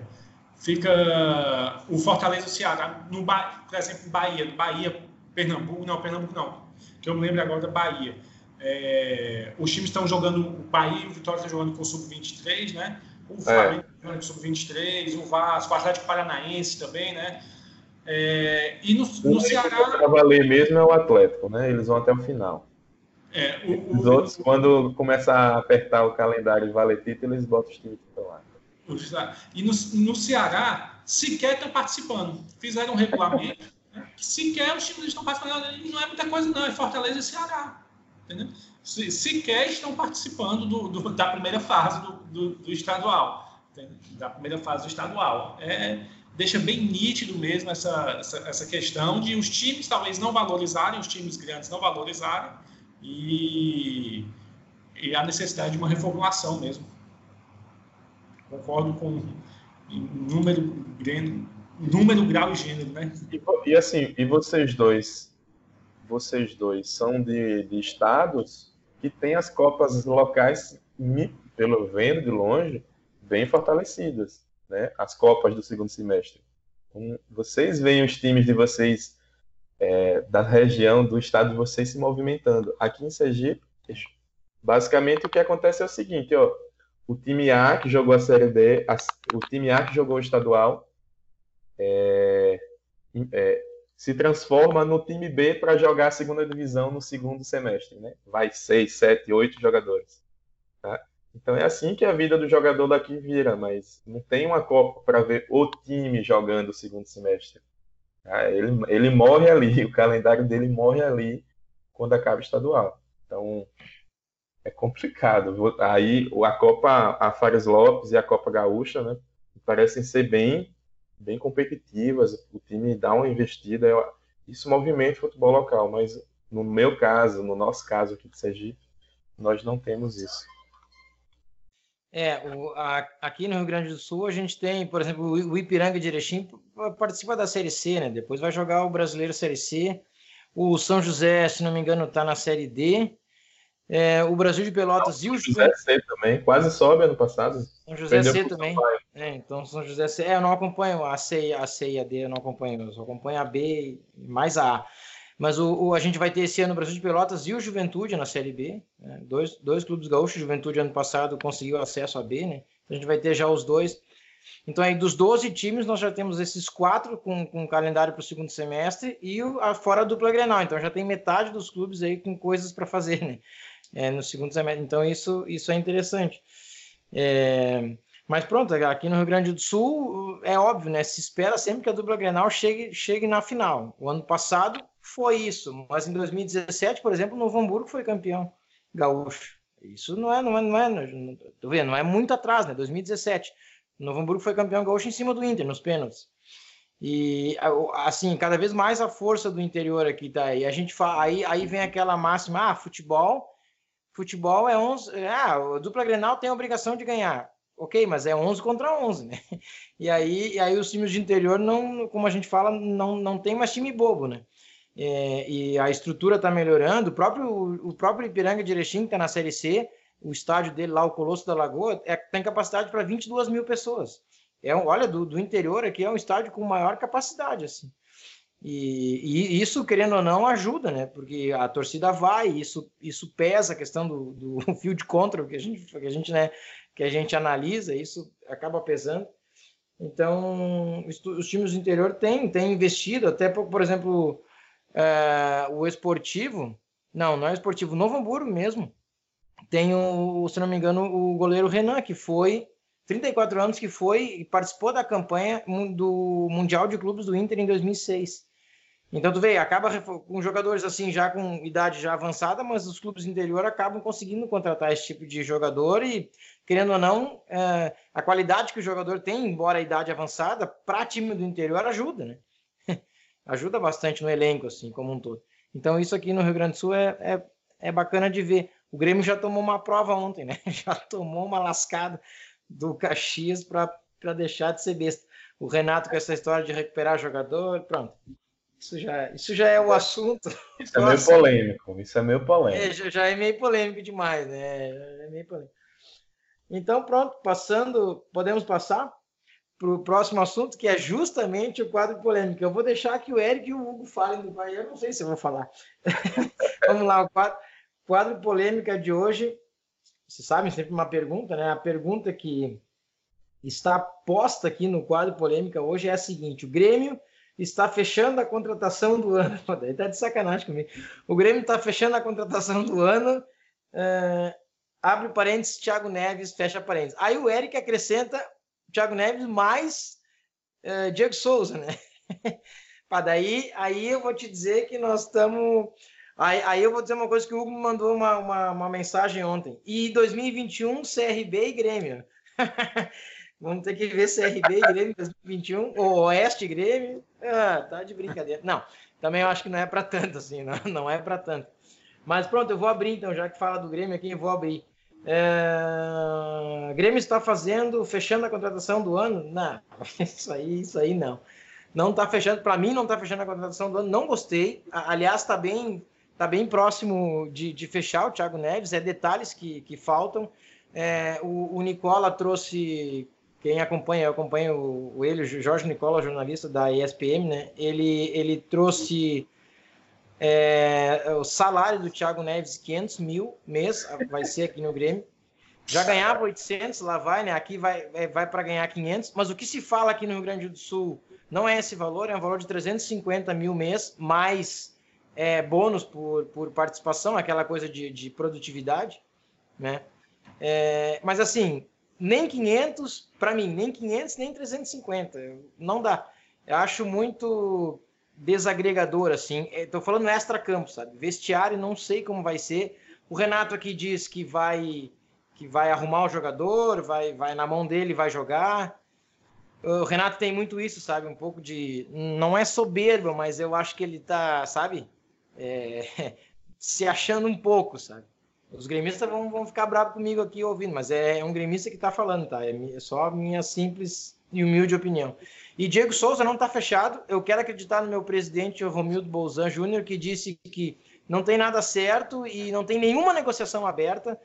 [SPEAKER 2] fica o Fortaleza, o Ceará, no por exemplo, Bahia, Bahia, Pernambuco, não, Pernambuco não, que eu me lembro agora da Bahia. É, os times estão jogando, o Bahia e o Vitória estão jogando com o Sub-23, né? O é. Flamengo é. jogando com o Sub-23, o Vasco, o Atlético Paranaense também, né? É, e no, no Ceará.
[SPEAKER 3] Para valer mesmo é o Atlético, né? Eles vão até o final.
[SPEAKER 2] É,
[SPEAKER 3] o, os o, outros, o, quando começa a apertar o calendário e valer título, eles botam os times estão lá.
[SPEAKER 2] E no, no Ceará, sequer estão participando. Fizeram um regulamento, né? sequer os times estão participando. Não é muita coisa, não. É Fortaleza e Ceará entendeu? Se, sequer estão participando do, do, da primeira fase do, do, estadual, entendeu? da primeira fase do estadual. É, deixa bem nítido mesmo essa, essa, essa, questão de os times talvez não valorizarem, os times grandes não valorizarem e, e a necessidade de uma reformulação mesmo. Concordo com número, número, grau e gênero, né?
[SPEAKER 3] E, e assim, e vocês dois, vocês dois são de, de estados que têm as copas locais, pelo vendo de longe, bem fortalecidas, né? As copas do segundo semestre. Então, vocês veem os times de vocês é, da região, do estado de vocês se movimentando. Aqui em Sergipe, basicamente o que acontece é o seguinte, ó, o time A que jogou a Série B, a, o time A que jogou o estadual, é, é, se transforma no time B para jogar a segunda divisão no segundo semestre, né? Vai seis, sete, oito jogadores. Tá? Então é assim que a vida do jogador daqui vira, mas não tem uma Copa para ver o time jogando o segundo semestre. Tá? Ele, ele morre ali, (laughs) o calendário dele morre ali quando acaba o estadual. Então é complicado. Aí a Copa a Fares Lopes e a Copa Gaúcha, né, parecem ser bem bem competitivas. O time dá uma investida, isso movimenta o futebol local, mas no meu caso, no nosso caso aqui de Sergipe, nós não temos isso.
[SPEAKER 1] É, o, a, aqui no Rio Grande do Sul a gente tem, por exemplo, o Ipiranga de Erechim participa da Série C, né? Depois vai jogar o Brasileiro Série C. O São José, se não me engano, está na Série D. É, o Brasil de Pelotas e o
[SPEAKER 3] José C também, quase sobe ano passado.
[SPEAKER 1] São José C também. É, então, São José C. É, eu não acompanho a C, a C e a D, eu não acompanho, eu só acompanho a B mais a A. Mas o, o, a gente vai ter esse ano o Brasil de Pelotas e o Juventude na Série B. Né? Dois, dois clubes gaúchos. Juventude, ano passado, conseguiu acesso a B, né? A gente vai ter já os dois. Então, aí dos 12 times, nós já temos esses quatro com, com calendário para o segundo semestre e o, a, fora a dupla Grenal. Então, já tem metade dos clubes aí com coisas para fazer, né? É, no segundo semestre. Então, isso, isso é interessante. É, mas pronto, aqui no Rio Grande do Sul, é óbvio, né? Se espera sempre que a dupla Grenal chegue, chegue na final. O ano passado foi isso, mas em 2017, por exemplo, o Novo Hamburgo foi campeão gaúcho. Isso não é, não é, não é, não, vendo, não é muito atrás, né? 2017. O Novo Hamburgo foi campeão gaúcho em cima do Inter, nos pênaltis. E assim, cada vez mais a força do interior aqui tá aí. A gente fala, aí, aí vem aquela máxima, ah, futebol, futebol é 11, ah, a dupla Grenal tem a obrigação de ganhar. OK, mas é 11 contra 11, né? E aí, e aí os times de interior não, como a gente fala, não não tem mais time bobo, né? É, e a estrutura está melhorando. O próprio, o próprio Ipiranga de Erechim, que está na Série C, o estádio dele lá, o Colosso da Lagoa, é, tem capacidade para 22 mil pessoas. É, olha, do, do interior aqui é um estádio com maior capacidade, assim. E, e, isso, querendo ou não, ajuda, né? Porque a torcida vai, isso, isso pesa a questão do, do (laughs) fio de contra que a gente, que a gente, né, que a gente analisa, isso acaba pesando. Então, os times do interior têm, têm investido, até por, por exemplo, uh, o esportivo, não, não é esportivo, Novo Hamburgo mesmo, tem o, se não me engano, o goleiro Renan, que foi 34 anos, que foi e participou da campanha do Mundial de Clubes do Inter em 2006. Então, tu vê, acaba com jogadores assim, já com idade já avançada, mas os clubes interior acabam conseguindo contratar esse tipo de jogador e, querendo ou não, é, a qualidade que o jogador tem, embora a idade avançada, para time do interior ajuda, né? (laughs) ajuda bastante no elenco, assim, como um todo. Então, isso aqui no Rio Grande do Sul é, é, é bacana de ver. O Grêmio já tomou uma prova ontem, né? (laughs) Já tomou uma lascada do Caxias para deixar de ser besta. O Renato com essa história de recuperar jogador, pronto. Isso já, isso já é o assunto. (laughs)
[SPEAKER 3] Isso é meio polêmico. Isso é meio polêmico. É,
[SPEAKER 1] já, é meio polêmico demais, né? É meio polêmico. Então, pronto, passando, podemos passar para o próximo assunto, que é justamente o quadro polêmico. Eu vou deixar que o Eric e o Hugo falem do pai. Eu não sei se eu vou falar. (laughs) Vamos lá, o quadro, quadro polêmica de hoje. Vocês sabem, sempre uma pergunta, né? A pergunta que está posta aqui no quadro polêmica hoje é a seguinte: o Grêmio está fechando a contratação do ano. (laughs) Ele está de sacanagem comigo. O Grêmio está fechando a contratação do ano. Uh, abre parênteses, Thiago Neves, fecha parênteses. Aí o Eric acrescenta Thiago Neves mais uh, Diego Souza, né? (laughs) Para daí, aí eu vou te dizer que nós estamos. Aí, aí, eu vou dizer uma coisa que o Hugo me mandou uma, uma, uma mensagem ontem. E 2021, CRB e Grêmio. (laughs) Vamos ter que ver CRB e Grêmio 2021, ou Oeste Grêmio. Ah, tá de brincadeira. Não, também eu acho que não é para tanto assim, não, (laughs) não é para tanto. Mas pronto, eu vou abrir então, já que fala do Grêmio aqui, eu vou abrir. É... Grêmio está fazendo, fechando a contratação do ano? Não, (laughs) isso aí, isso aí não. Não está fechando, para mim não está fechando a contratação do ano, não gostei. Aliás, está bem, tá bem próximo de, de, fechar o Thiago Neves, é detalhes que, que faltam. É, o, o, Nicola trouxe, quem acompanha, eu acompanho o, ele, o Jorge Nicola, jornalista da ESPM, né? Ele, ele trouxe é, o salário do Thiago Neves, 500 mil mês, vai ser aqui no Grêmio. Já ganhava 800, lá vai, né? Aqui vai, vai para ganhar 500. Mas o que se fala aqui no Rio Grande do Sul Não é esse valor, é um valor de 350 mil mês, mais é, bônus por, por participação, aquela coisa de, de produtividade, né? É, mas assim, nem 500, para mim, nem 500, nem 350, não dá. Eu acho muito desagregador, assim. Estou falando extra-campo, sabe? Vestiário, não sei como vai ser. O Renato aqui diz que vai que vai arrumar o jogador, vai, vai na mão dele, vai jogar. O Renato tem muito isso, sabe? Um pouco de. Não é soberba, mas eu acho que ele tá, sabe? É, (laughs) se achando um pouco, sabe? Os gremistas vão, vão ficar bravos comigo aqui ouvindo, mas é, é um gremista que está falando, tá? É, é só minha simples e humilde opinião. E Diego Souza não está fechado. Eu quero acreditar no meu presidente, Romildo Bolzan Júnior, que disse que não tem nada certo e não tem nenhuma negociação aberta.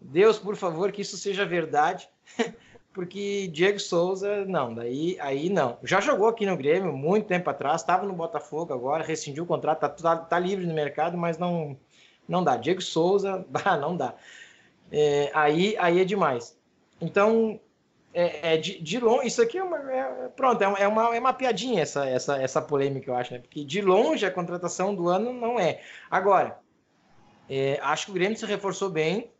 [SPEAKER 1] Deus, por favor, que isso seja verdade. (laughs) Porque Diego Souza, não, daí aí não. Já jogou aqui no Grêmio muito tempo atrás, estava no Botafogo agora, rescindiu o contrato, tá, tá, tá livre no mercado, mas não não dá. Diego Souza, (laughs) não dá. É, aí, aí é demais. Então, é, é de, de, longe, isso aqui é uma. É, pronto, é uma, é uma piadinha essa, essa, essa polêmica, eu acho, né? Porque de longe a contratação do ano não é. Agora, é, acho que o Grêmio se reforçou bem,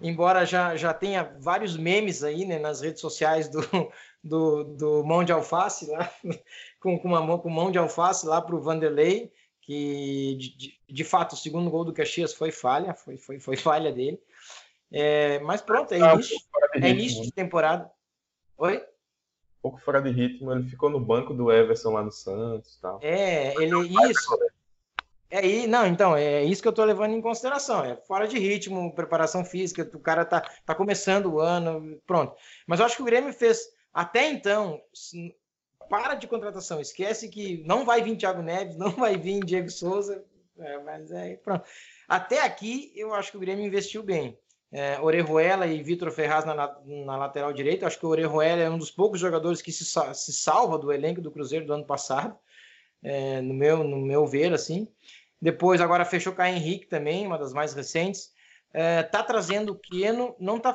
[SPEAKER 1] embora já, já tenha vários memes aí né, nas redes sociais do, (laughs) do, do mão de alface lá, (laughs) com, com, uma mão, com mão de alface lá para o Vanderlei que de, de, fato o segundo gol do Caxias foi falha, foi, foi, foi falha dele. É, mas pronto, é tá início, é início de né? temporada. Oi?
[SPEAKER 3] Um pouco fora de ritmo, ele ficou no banco do Everson lá no Santos tal.
[SPEAKER 1] É, ele isso. É aí, não, então, é isso que eu tô levando em consideração. É fora de ritmo, preparação física, o cara tá, tá começando o ano, pronto. Mas eu acho que o Grêmio fez, até então, para de contratação, esquece que não vai vir Thiago Neves, não vai vir Diego Souza, é, mas é pronto. Até aqui eu acho que o Grêmio investiu bem. É, Orejuela e Vitor Ferraz na, na, lateral direita. Acho que o Orejuela é um dos poucos jogadores que se, se salva do elenco do Cruzeiro do ano passado, é, no, meu, no meu ver, assim. Depois, agora fechou com a Henrique também, uma das mais recentes. É, tá trazendo o Queno, não tá,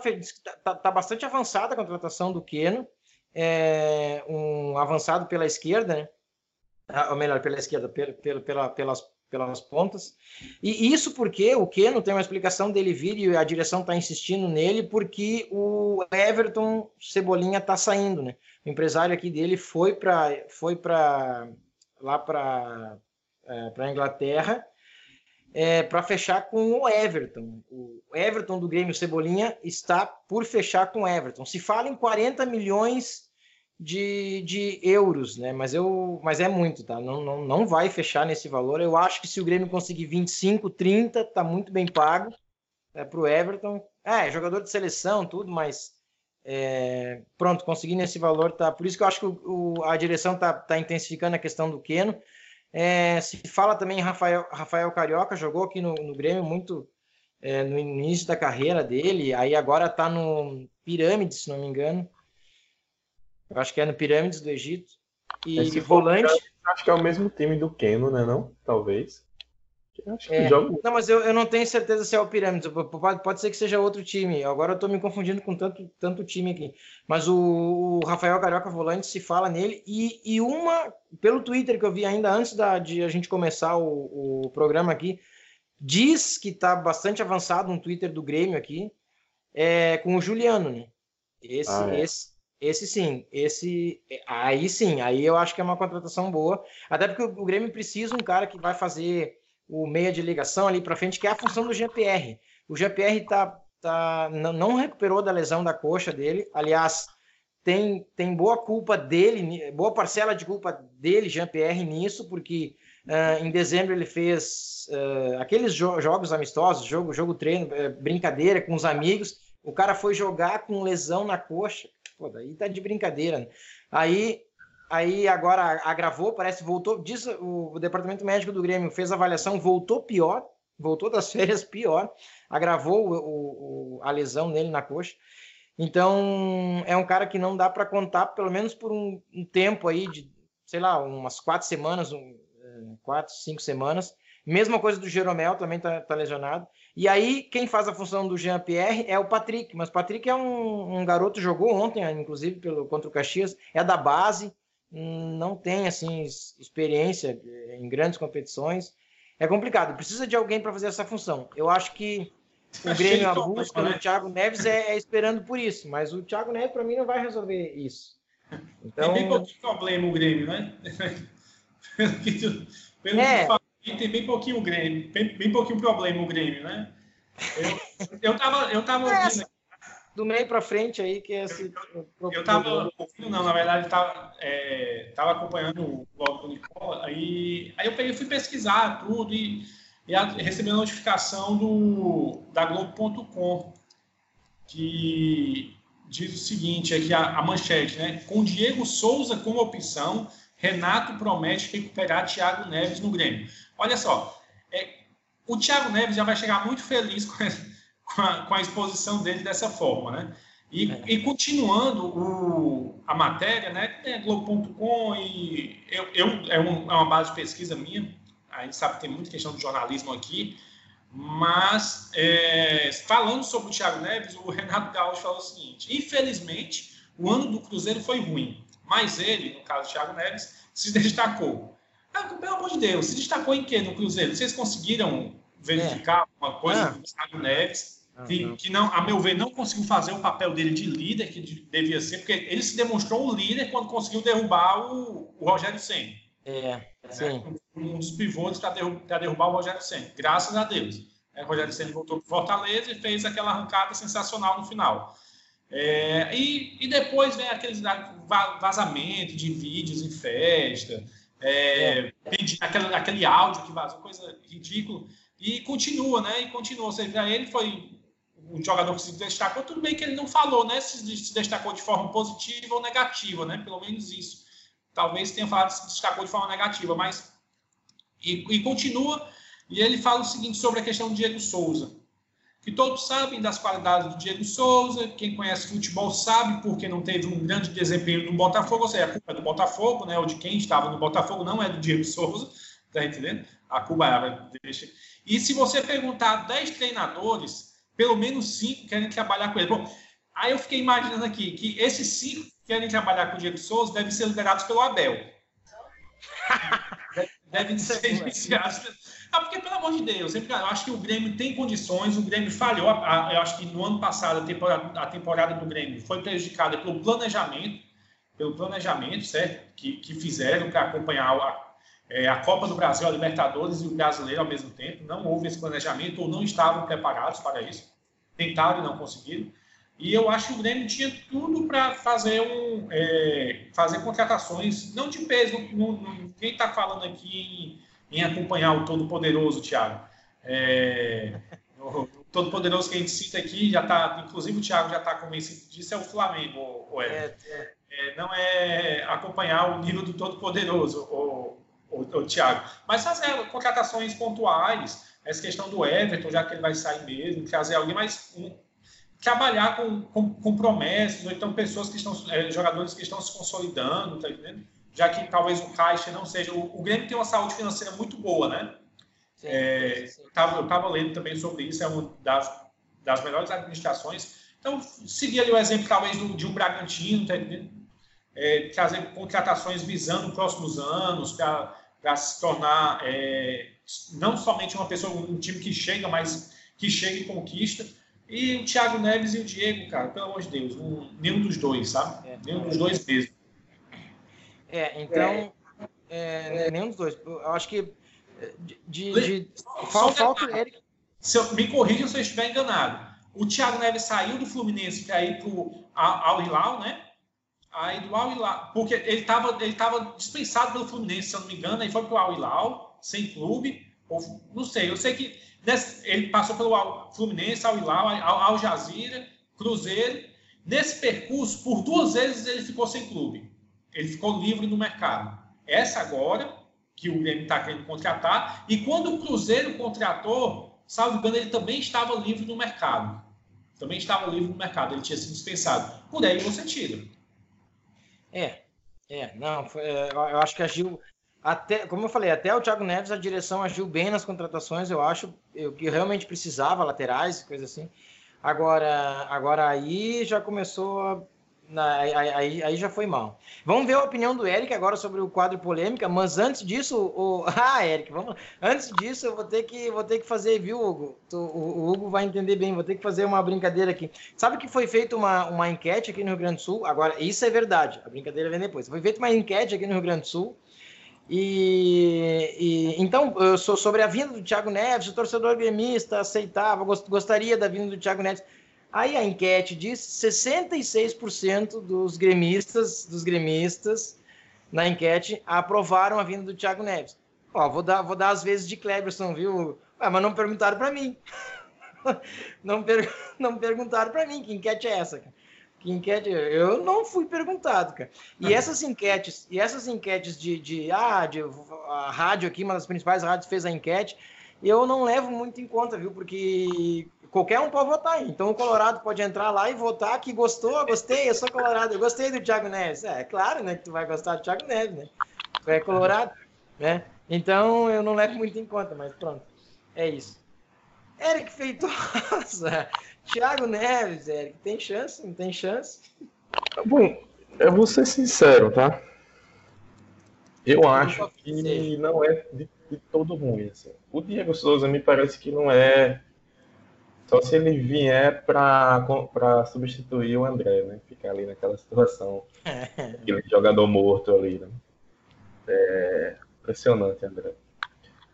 [SPEAKER 1] tá, tá bastante avançada a contratação do Queno é, um avançado pela esquerda, né? Ah, ou melhor, pela esquerda, pela, pela, pelas, pelas pontas. E isso porque o Keno tem uma explicação dele vir e a direção está insistindo nele, porque o Everton Cebolinha está saindo, né? O empresário aqui dele foi para foi lá para é, Inglaterra é, para fechar com o Everton. O Everton do Grêmio Cebolinha está por fechar com o Everton. Se fala em 40 milhões de, de euros, né? Mas eu, mas é muito, tá? Não, não, não vai fechar nesse valor. Eu acho que se o Grêmio conseguir 25, 30, tá muito bem pago é, para o Everton. É, jogador de seleção, tudo, mas é, pronto, conseguindo esse valor, tá? Por isso que eu acho que o, o, a direção tá, tá intensificando a questão do Keno. É, se fala também Rafael, Rafael Carioca, jogou aqui no, no Grêmio muito é, no início da carreira dele, aí agora tá no Pirâmide, se não me engano. Eu acho que é no Pirâmides do Egito. E Esse volante.
[SPEAKER 3] acho que é o mesmo time do Keno, né? Não? Talvez.
[SPEAKER 1] Acho que é. Não, mas eu, eu não tenho certeza se é o Pirâmides. Pode, pode ser que seja outro time. Agora eu estou me confundindo com tanto, tanto time aqui. Mas o, o, Rafael Carioca Volante se fala nele. E, e uma, pelo Twitter que eu vi ainda antes da, de a gente começar o, o programa aqui, diz que está bastante avançado um Twitter do Grêmio aqui, é, com o Juliano, né? Esse, ah, é. esse, esse sim, esse aí sim, aí eu acho que é uma contratação boa, até porque o Grêmio precisa um cara que vai fazer o meia de ligação ali para frente, que é a função do GPR. O GPR tá, tá não recuperou da lesão da coxa dele, aliás, tem, tem boa culpa dele, boa parcela de culpa dele, Jean-Pierre, nisso, porque uh, em dezembro ele fez uh, aqueles jo jogos amistosos, jogo, jogo treino, uh, brincadeira com os amigos. O cara foi jogar com lesão na coxa. Pô, daí tá de brincadeira. Né? Aí, aí agora agravou, parece voltou. Diz o, departamento médico do Grêmio fez a avaliação, voltou pior, voltou das (laughs) férias pior, agravou o, o, a lesão nele na coxa. Então é um cara que não dá para contar, pelo menos por um, um, tempo aí de, sei lá, umas quatro semanas, um, é, quatro, cinco semanas. Mesma coisa do Jeromel, também tá, tá lesionado. E aí, quem faz a função do Jean-Pierre é o Patrick, mas Patrick é um, um garoto, jogou ontem, inclusive, pelo, contra o Caxias, é da base, não tem assim experiência em grandes competições. É complicado, precisa de alguém para fazer essa função. Eu acho que o Grêmio, a busca do Thiago Neves é, é, esperando por isso, mas o Thiago Neves, para mim, não vai resolver isso.
[SPEAKER 2] Então... Tem bem pouquinho problema o Grêmio, né? (laughs) pelo que, tu, pelo é. que tem bem pouquinho o Grêmio, bem, bem pouquinho problema o Grêmio, né? Eu, eu tava, eu tava
[SPEAKER 1] é, ouvindo do meio para frente aí que é esse.
[SPEAKER 2] Eu, eu tava ouvindo, não, na verdade, tava, é, tava acompanhando o blog do Nicola, aí, aí eu peguei, fui pesquisar tudo e, e a, recebi a notificação do, da Globo.com que diz o seguinte, aqui a, a manchete, né? Com Diego Souza como opção, Renato promete recuperar Thiago Neves no Grêmio. Olha só, é, o Thiago Neves já vai chegar muito feliz com com a, com a exposição dele dessa forma, né? E, é. e continuando o, a matéria, né? É Globo.com e eu, eu é, um, é, uma base de pesquisa minha. A gente sabe que tem muita questão de jornalismo aqui, mas é, falando sobre o Thiago Neves, o Renato Gaúcho falou o seguinte: infelizmente, o ano do Cruzeiro foi ruim, mas ele, no caso do Thiago Neves, se destacou. Ah, pelo amor de Deus, se destacou em quê no Cruzeiro? Vocês conseguiram verificar é. alguma coisa ah. do Thiago Neves? Que, que, não, a meu ver, não conseguiu fazer o papel dele de líder que devia ser, porque ele se demonstrou um líder quando conseguiu derrubar o, o Rogério Senna.
[SPEAKER 1] É, sim.
[SPEAKER 2] Um dos pivôs para derrubar, derrubar o Rogério Senna, graças a Deus. É, o Rogério Senna voltou para Fortaleza e fez aquela arrancada sensacional no final. É, e, e depois vem aqueles vazamentos de vídeos em festa, é, é. aquele, aquele áudio que vazou, coisa ridícula. E continua, né? E continua. Ou seja, ele foi um jogador que se destacou, tudo bem que ele não falou, né? Se, se destacou de forma positiva ou negativa, né? Pelo menos isso. Talvez tenha falado se destacou de forma negativa, mas. E, e continua, e ele fala o seguinte sobre a questão do Diego Souza. Que todos sabem das qualidades do Diego Souza, quem conhece futebol sabe porque não teve um grande desempenho no Botafogo, ou seja, a culpa é do Botafogo, né? Ou de quem estava no Botafogo, não é do Diego Souza, tá entendendo? A culpa é. Deixa... E se você perguntar a 10 treinadores pelo menos cinco querem trabalhar com ele. Bom, aí eu fiquei imaginando aqui que esses cinco que querem trabalhar com o Diego Souza devem ser liderados pelo Abel. (laughs) devem ser iniciados. Ah, porque, pelo amor de Deus, eu acho que o Grêmio tem condições, o Grêmio falhou. Eu acho que no ano passado a temporada, a temporada do Grêmio foi prejudicada pelo planejamento, pelo planejamento, certo? Que, que fizeram para acompanhar a, é, a Copa do Brasil, a Libertadores e o Brasileiro ao mesmo tempo. Não houve esse planejamento ou não estavam preparados para isso. Tentaram e não conseguiram. E eu acho que o Grêmio tinha tudo para fazer um, é, fazer contratações, não de peso. Quem está falando aqui em, em, acompanhar o Todo-Poderoso, Thiago? É, o Todo-Poderoso que a gente cita aqui, já tá, inclusive o Thiago já está convencido disso, é o Flamengo, o, é, é. é, não é acompanhar o nível do Todo-Poderoso, o, o Thiago. Mas fazer contratações pontuais, essa questão do Everton, já que ele vai sair mesmo, trazer alguém mais. Um, trabalhar com, com, com, promessas, ou então pessoas que estão, é, jogadores que estão se consolidando, tá entendendo? Já que talvez o Caixa não seja. O, o Grêmio tem uma saúde financeira muito boa, né? Sim, é, sim. Eu estava lendo também sobre isso, é uma das, das melhores administrações. Então, seguir ali o exemplo, talvez, do, de um Bragantino, tá entendendo? É, trazer contratações visando próximos anos para se tornar é, não somente uma pessoa, um time que chega, mas que chega e conquista. E o Thiago Neves e o Diego, cara, pelo amor de Deus, um, nenhum dos dois, sabe? É, nenhum dos dois mesmo.
[SPEAKER 1] É, então, é, nenhum dos dois. Eu acho que de, de, de falta, falta ele.
[SPEAKER 2] Se eu, me corrija se eu estiver enganado. O Thiago Neves saiu do Fluminense para ir para o Al Hilal, né? Aí do Al Hilal, porque ele estava ele tava dispensado pelo Fluminense, se eu não me engano, aí foi para o Al Hilal, sem clube, ou não sei, eu sei que nesse, ele passou pelo Fluminense, Al Hilal, Al, Al Jazeera, Cruzeiro. Nesse percurso, por duas vezes ele ficou sem clube. Ele ficou livre no mercado. Essa agora, que o Grêmio está querendo contratar, e quando o Cruzeiro contratou, salvo engano, ele também estava livre no mercado. Também estava livre no mercado, ele tinha sido dispensado. Por aí você tira.
[SPEAKER 1] É, é, não, foi, é, eu acho que agiu até, como eu falei, até o Thiago Neves a direção agiu bem nas contratações, eu acho, eu, que realmente precisava laterais, coisa assim. Agora, agora aí já começou a, aí, aí, já foi mal. Vamos ver a opinião do Eric agora sobre o quadro polêmica, mas antes disso, o... (laughs) ah, Eric, vamos... antes disso eu vou ter que, vou ter que fazer, viu, Hugo? O, o Hugo vai entender bem, vou ter que fazer uma brincadeira aqui. Sabe que foi feita uma, uma enquete aqui no Rio Grande do Sul? Agora, isso é verdade, a brincadeira vem depois. Foi feita uma enquete aqui no Rio Grande do Sul, e, e, então, sobre a vinda do Thiago Neves, o torcedor gremista aceitava, gostaria da vinda do Thiago Neves. Aí a enquete diz 66% dos gremistas, dos gremistas na enquete aprovaram a vinda do Thiago Neves. Ó, vou dar, vou dar as vezes de Cleberson, viu? Ah, mas não perguntaram para mim. (laughs) não, per, (laughs) não perguntaram para mim que enquete é essa, Que enquete? Eu não fui perguntado, cara. E essas enquetes, e essas enquetes de, de ah, de, a rádio aqui, uma das principais rádios fez a enquete, eu não levo muito em conta, viu? Porque qualquer um pode votar. Então o Colorado pode entrar lá e votar que gostou, gostei, eu sou Colorado, eu gostei do Thiago Neves. É, é claro, né, que tu vai gostar do Thiago Neves, né? Tu é Colorado, né? Então eu não levo muito em conta, mas pronto. É isso. Eric Feitosa, (laughs) Thiago Neves, Eric, tem chance? Não tem chance?
[SPEAKER 3] Bom, eu vou ser sincero, tá? Eu acho que não é de, de todo ruim. Assim. O Diego Souza me parece que não é só se ele vier para substituir o André, né? Ficar ali naquela situação. aquele jogador morto ali, né? É impressionante, André.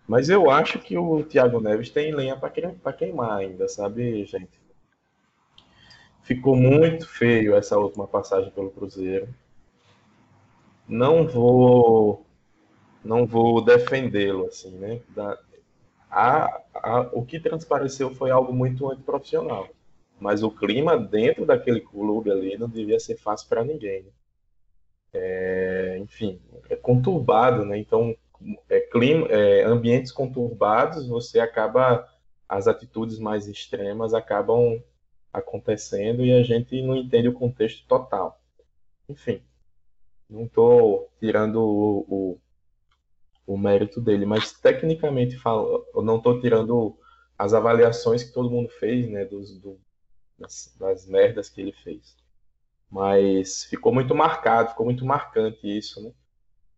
[SPEAKER 3] Mas eu acho que o Thiago Neves tem lenha para queimar ainda, sabe, gente? Ficou muito feio essa última passagem pelo Cruzeiro. Não vou não vou defendê-lo assim, né? Da, a, a, o que transpareceu foi algo muito antiprofissional. Mas o clima dentro daquele clube ali não devia ser fácil para ninguém. Né? É, enfim, é conturbado, né? Então, é, clima, é, ambientes conturbados, você acaba as atitudes mais extremas acabam acontecendo e a gente não entende o contexto total. Enfim, não estou tirando o, o, o mérito dele, mas tecnicamente falo, eu não estou tirando as avaliações que todo mundo fez, né, dos, do, das, das merdas que ele fez. Mas ficou muito marcado, ficou muito marcante isso, né?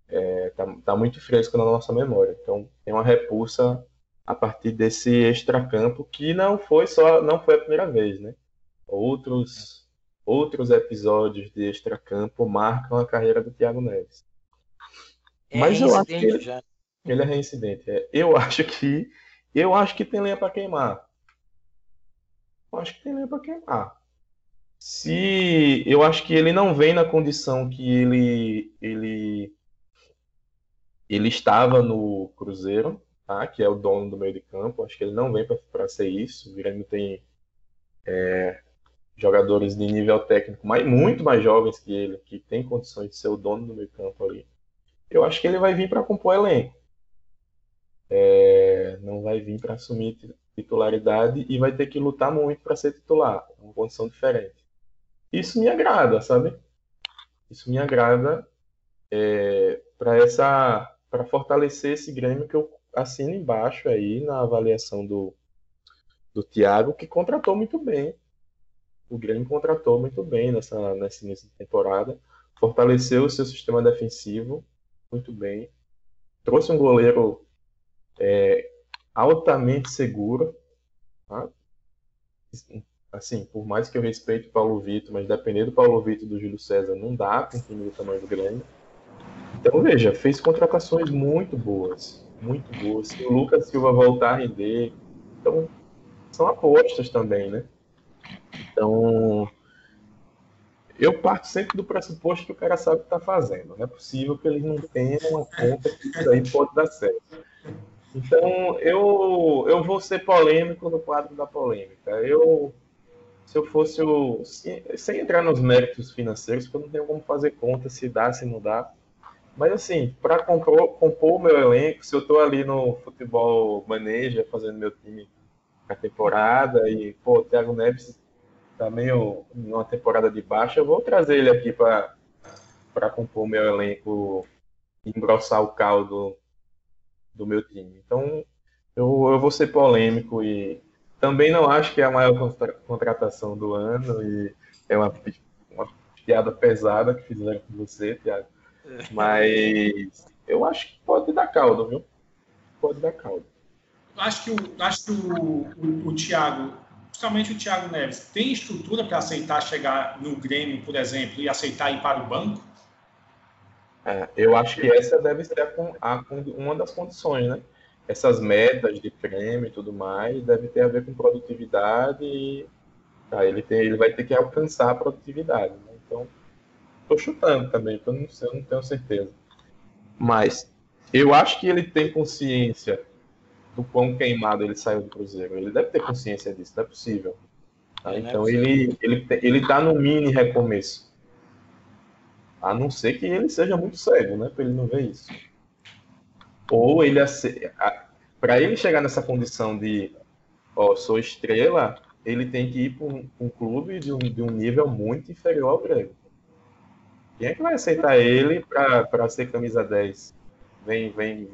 [SPEAKER 3] É, tá, tá muito fresco na nossa memória. Então tem uma repulsa a partir desse extracampo que não foi só, não foi a primeira vez, né? Outros outros episódios de extracampo marcam a carreira do Thiago Neves. É Mas eu acho que ele, já. ele é reincidente. É. Eu acho que eu acho que tem lenha para queimar. Eu acho que tem lenha para queimar. Se eu acho que ele não vem na condição que ele ele ele estava no Cruzeiro, tá? Que é o dono do meio de campo. Acho que ele não vem para ser isso. O Grêmio tem é, jogadores de nível técnico mais, muito mais jovens que ele, que tem condições de ser o dono do meio campo ali eu acho que ele vai vir para compor elenco. É, não vai vir para assumir titularidade e vai ter que lutar muito para ser titular, uma condição diferente. Isso me agrada, sabe? Isso me agrada é, para essa para fortalecer esse Grêmio que eu assino embaixo aí na avaliação do do Thiago que contratou muito bem. O Grêmio contratou muito bem nessa nessa, nessa temporada, fortaleceu o seu sistema defensivo muito bem. Trouxe um goleiro é, altamente seguro. Tá? Assim, por mais que eu respeite o Paulo Vitor, mas depender do Paulo Vitor do Júlio César, não dá com um time do tamanho do Grêmio. Então, veja, fez contratações muito boas. Muito boas. Se o Lucas Silva voltar a render. Então, são apostas também, né? Então, eu parto sempre do pressuposto que o cara sabe o que está fazendo. Não é possível que ele não tenha uma conta que isso aí pode dar certo. Então, eu, eu vou ser polêmico no quadro da polêmica. Eu, se eu fosse o. sem entrar nos méritos financeiros, porque eu não tenho como fazer conta se dá, se não dá. Mas, assim, para compor, compor o meu elenco, se eu estou ali no futebol manager, fazendo meu time a temporada, e, pô, o Thiago Neves tá meio numa temporada de baixa, eu vou trazer ele aqui para compor meu elenco e engrossar o caldo do meu time. Então, eu, eu vou ser polêmico e também não acho que é a maior contra, contratação do ano e é uma, uma piada pesada que fizeram com você, Thiago. Mas eu acho que pode dar caldo, viu? Pode dar caldo.
[SPEAKER 2] Acho que o, acho que o, o, o Thiago, principalmente o Thiago Neves, tem estrutura para aceitar chegar no Grêmio, por exemplo, e aceitar ir para o banco?
[SPEAKER 3] É, eu acho que essa deve ser a, a, uma das condições, né? Essas metas de prêmio e tudo mais deve ter a ver com produtividade e tá, ele, tem, ele vai ter que alcançar a produtividade. Né? Então, estou chutando também, eu não, sei, não tenho certeza. Mas eu acho que ele tem consciência do quão queimado ele saiu do Cruzeiro. Ele deve ter consciência disso, não é possível. Tá? É, então é ele, ele, ele tá no mini recomeço. A não ser que ele seja muito cego, né? Para ele não ver isso. Ou ele para ele chegar nessa condição de ó, sou estrela, ele tem que ir para um, um, clube de um, de um nível muito inferior ao Grêmio. Quem é que vai aceitar ele para ser camisa 10? Vem, vem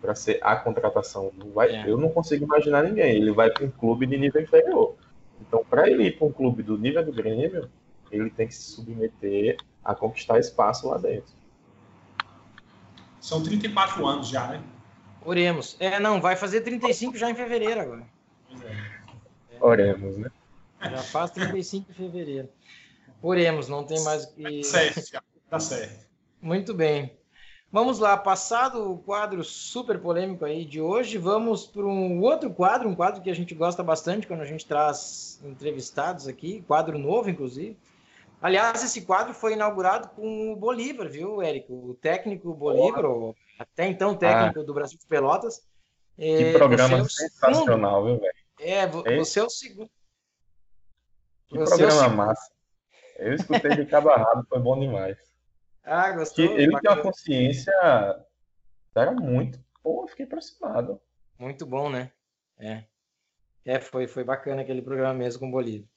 [SPEAKER 3] para ser a contratação. Não vai, é. Eu não consigo imaginar ninguém. Ele vai para um clube de nível inferior. Então, para ele ir para um clube do nível do Grêmio, ele tem que se submeter a conquistar espaço lá dentro.
[SPEAKER 2] São 34 anos já, né?
[SPEAKER 1] Oremos. É, não, vai fazer 35 já em fevereiro agora.
[SPEAKER 3] É. Oremos, né?
[SPEAKER 1] Já faz 35 em fevereiro. Oremos, não tem mais o que.
[SPEAKER 2] Tá certo, tá certo.
[SPEAKER 1] Muito bem. Vamos lá, passado o quadro super polêmico aí de hoje, vamos para um outro quadro, um quadro que a gente gosta bastante quando a gente traz entrevistados aqui, quadro novo, inclusive. Aliás, esse quadro foi inaugurado com o Bolívar, viu, Érico? O técnico Bolívar, oh. até então técnico ah. do Brasil de Pelotas.
[SPEAKER 3] Que é, programa é sensacional, viu, velho?
[SPEAKER 1] É, você é o segundo.
[SPEAKER 3] Que você programa é massa. Eu escutei de cabo a rabo, foi bom demais.
[SPEAKER 1] Ah, gostou?
[SPEAKER 3] Que ele tem uma consciência. Era muito. Pô, fiquei impressionado.
[SPEAKER 1] Muito bom, né? É. É, foi, foi bacana aquele programa mesmo com o Bolívia.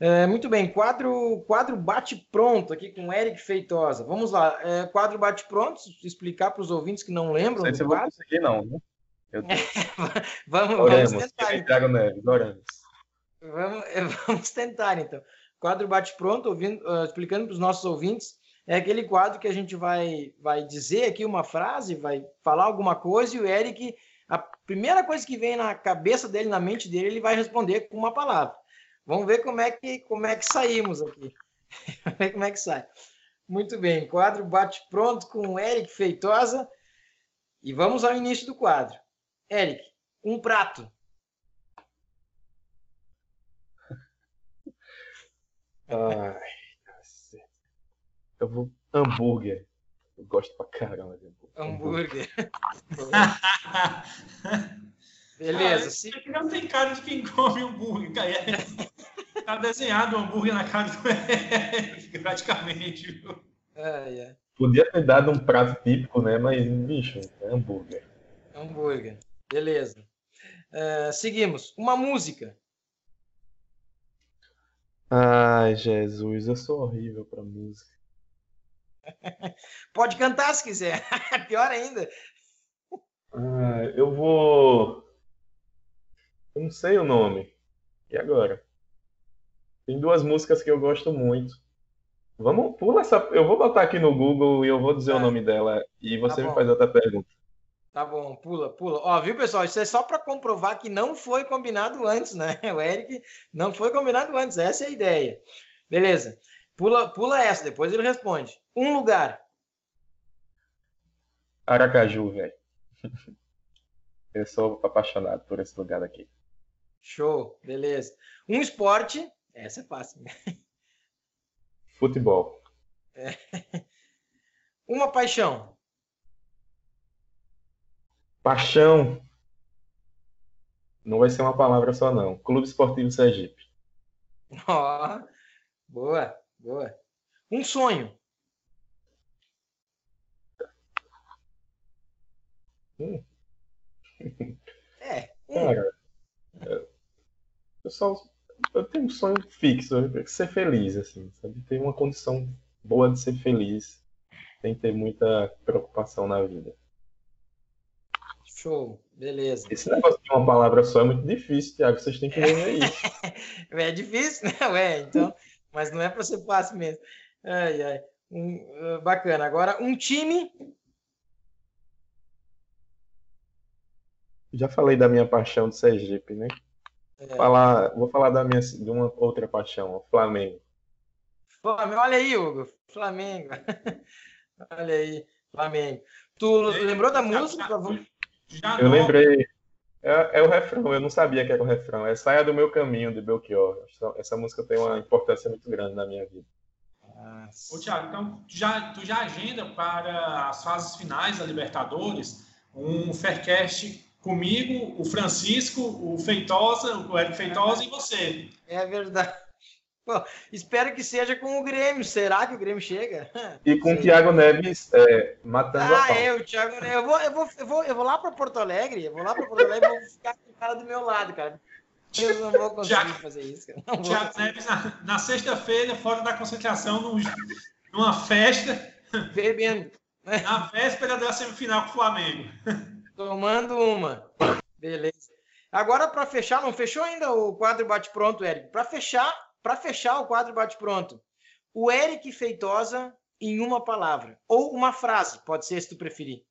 [SPEAKER 1] É, muito bem, quadro, quadro bate-pronto aqui com Eric Feitosa. Vamos lá, é, quadro bate-pronto, explicar para os ouvintes que não lembram.
[SPEAKER 3] Não sei se eu vou conseguir, não. Né? (laughs) Eu...
[SPEAKER 1] vamos, oremos, vamos tentar.
[SPEAKER 3] Então. Neves, oremos.
[SPEAKER 1] Vamos, (laughs) vamos tentar, então. Quadro bate-pronto, uh, explicando para os nossos ouvintes, é aquele quadro que a gente vai, vai dizer aqui uma frase, vai falar alguma coisa e o Eric, a primeira coisa que vem na cabeça dele, na mente dele, ele vai responder com uma palavra. Vamos ver como é que, como é que saímos aqui. (laughs) Vamos ver como é que sai. Muito bem, quadro bate pronto com o Eric Feitosa. E vamos ao início do quadro. Eric, um prato. (laughs)
[SPEAKER 3] Ai, eu vou hambúrguer. Eu gosto pra caramba de
[SPEAKER 1] hambúrguer. Hambúrguer. (laughs) Beleza. Ah,
[SPEAKER 2] se... Não tem cara de quem come hambúrguer. Tá desenhado o hambúrguer na cara do Eric, praticamente. Viu?
[SPEAKER 1] É, é.
[SPEAKER 3] Podia ter dado um prato típico, né? Mas, bicho, é hambúrguer.
[SPEAKER 1] Hambúrguer. Beleza. Uh, seguimos. Uma música.
[SPEAKER 3] Ai, Jesus, eu sou horrível para música. (laughs)
[SPEAKER 1] Pode cantar se quiser. (laughs) Pior ainda.
[SPEAKER 3] Ah, eu vou. Eu não sei o nome. E agora? Tem duas músicas que eu gosto muito. Vamos, pula essa. Eu vou botar aqui no Google e eu vou dizer o nome dela e você tá me faz outra pergunta.
[SPEAKER 1] Tá bom, pula, pula. Ó, viu, pessoal? Isso é só para comprovar que não foi combinado antes, né? (laughs) O Eric não foi combinado antes. Essa é a ideia. Beleza. Pula, pula essa, depois ele responde. Um lugar.
[SPEAKER 3] Aracaju, velho. (laughs) Eu sou apaixonado por esse lugar aqui.
[SPEAKER 1] Show, beleza. Um esporte. Essa é fácil. (laughs)
[SPEAKER 3] Futebol.
[SPEAKER 1] É. (laughs) Uma paixão.
[SPEAKER 3] Paixão. Não vai ser uma palavra só, não. Clube Esportivo Sergipe.
[SPEAKER 1] Ó, oh, boa, boa. Um sonho.
[SPEAKER 3] Hum. (laughs)
[SPEAKER 1] É.
[SPEAKER 3] Um. Cara, eu só eu tenho um sonho fixo, ser feliz, assim, sabe? Ter uma condição boa de ser feliz, sem ter muita preocupação na vida.
[SPEAKER 1] Show, beleza.
[SPEAKER 3] Esse negócio de uma palavra só é muito difícil, Thiago, vocês têm que ver (laughs)
[SPEAKER 1] isso. é difícil, né? Ué, então, mas não é para ser fácil mesmo. Ai, ai. Um, uh, bacana. Agora, um time.
[SPEAKER 3] Já falei da minha paixão do Sergipe, né? É. Falar, vou falar da minha, de uma outra paixão, o Flamengo.
[SPEAKER 1] Flamengo. Olha aí, Hugo. Flamengo. (laughs) Olha aí, Flamengo. Tu lembrou da música?
[SPEAKER 3] Já eu lembrei. É, é, o refrão, eu não sabia que era o refrão. É Saia do Meu Caminho, de Belchior. Essa, essa música tem uma importância muito grande na minha vida.
[SPEAKER 2] Ô, Thiago, então tu já, tu já agenda para as fases finais da Libertadores um Faircast comigo, o Francisco, o Feitosa, o Eric Feitosa e você.
[SPEAKER 1] É verdade. Pô, espero que seja com o Grêmio. Será que o Grêmio chega? (laughs)
[SPEAKER 3] E com o Thiago Neves é, matando
[SPEAKER 1] ah, a Ah, é, o Thiago Neves. Eu vou, eu vou, eu vou, eu vou lá para Porto Alegre, eu vou lá para Porto Alegre e vou ficar com o cara do meu lado, cara. Eu não vou conseguir Thiago, fazer isso, cara. Não
[SPEAKER 2] Thiago Neves, na, na sexta-feira, fora da concentração, num, numa festa.
[SPEAKER 1] Bebendo.
[SPEAKER 2] Na véspera da semifinal com o Flamengo.
[SPEAKER 1] Tomando uma. Beleza. Agora, para fechar, não fechou ainda o quadro bate-pronto, Eric. Para fechar, para fechar o quadro bate-pronto, o Eric Feitosa em uma palavra. Ou uma frase, pode ser se tu preferir.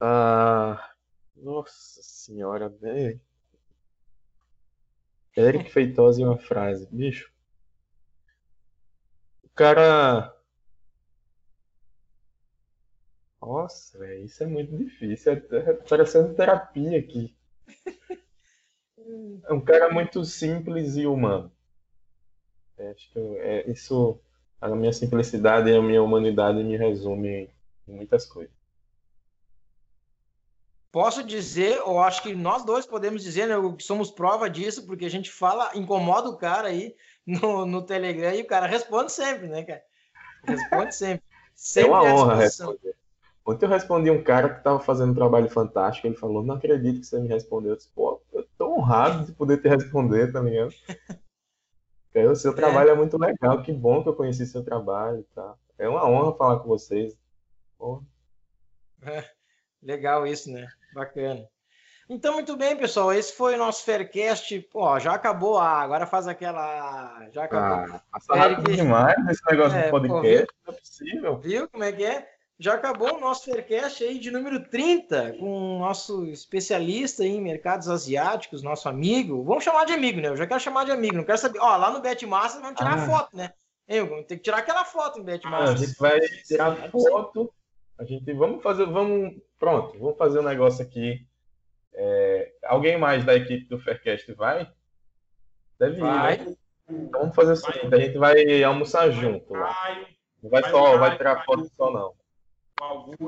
[SPEAKER 3] ah, nossa senhora, velho. Eric Feitosa em uma frase. Bicho. O cara. Nossa, velho, isso é muito difícil. É, parecendo terapia aqui. É um cara muito simples e humano. É, acho que é, isso, a minha simplicidade e a minha humanidade me resume em muitas coisas.
[SPEAKER 1] Posso dizer, ou acho que nós dois podemos dizer, né, que somos prova disso, porque a gente fala, incomoda o cara aí no, no Telegram e o cara responde sempre, né, cara? Responde sempre. sempre
[SPEAKER 3] é uma honra responder. Ontem eu respondi um cara que estava fazendo um trabalho fantástico. Ele falou: Não acredito que você me respondeu. Eu disse: Pô, eu tô honrado de poder te responder, tá ligado? (laughs) o seu é. trabalho é. é muito legal. Que bom que eu conheci seu trabalho. Tá? É uma honra falar com vocês.
[SPEAKER 1] É, legal isso, né? Bacana. Então, muito bem, pessoal. Esse foi o nosso Faircast. Pô, já acabou. Ah, agora faz aquela. Já acabou. Ah,
[SPEAKER 3] passa rápido demais esse negócio é, do podcast. Pô, não é possível.
[SPEAKER 1] Viu como é que é? Já acabou o nosso Faircast aí de número 30, com o nosso especialista em mercados asiáticos, nosso amigo. Vamos chamar de amigo, né? Eu já quero chamar de amigo, não quero saber. Ó, lá no Betmassa vamos tirar ah. foto, né? Vamos ter que tirar aquela foto em Betmassa.
[SPEAKER 3] Ah, a gente vai tirar foto. A gente vamos fazer, vamos, pronto, vamos fazer um negócio aqui. É, alguém mais da equipe do Faircast vai? Deve vai. ir, né? Então vamos fazer o seguinte, a gente vai almoçar junto lá. Não vai, só, vai tirar foto só não.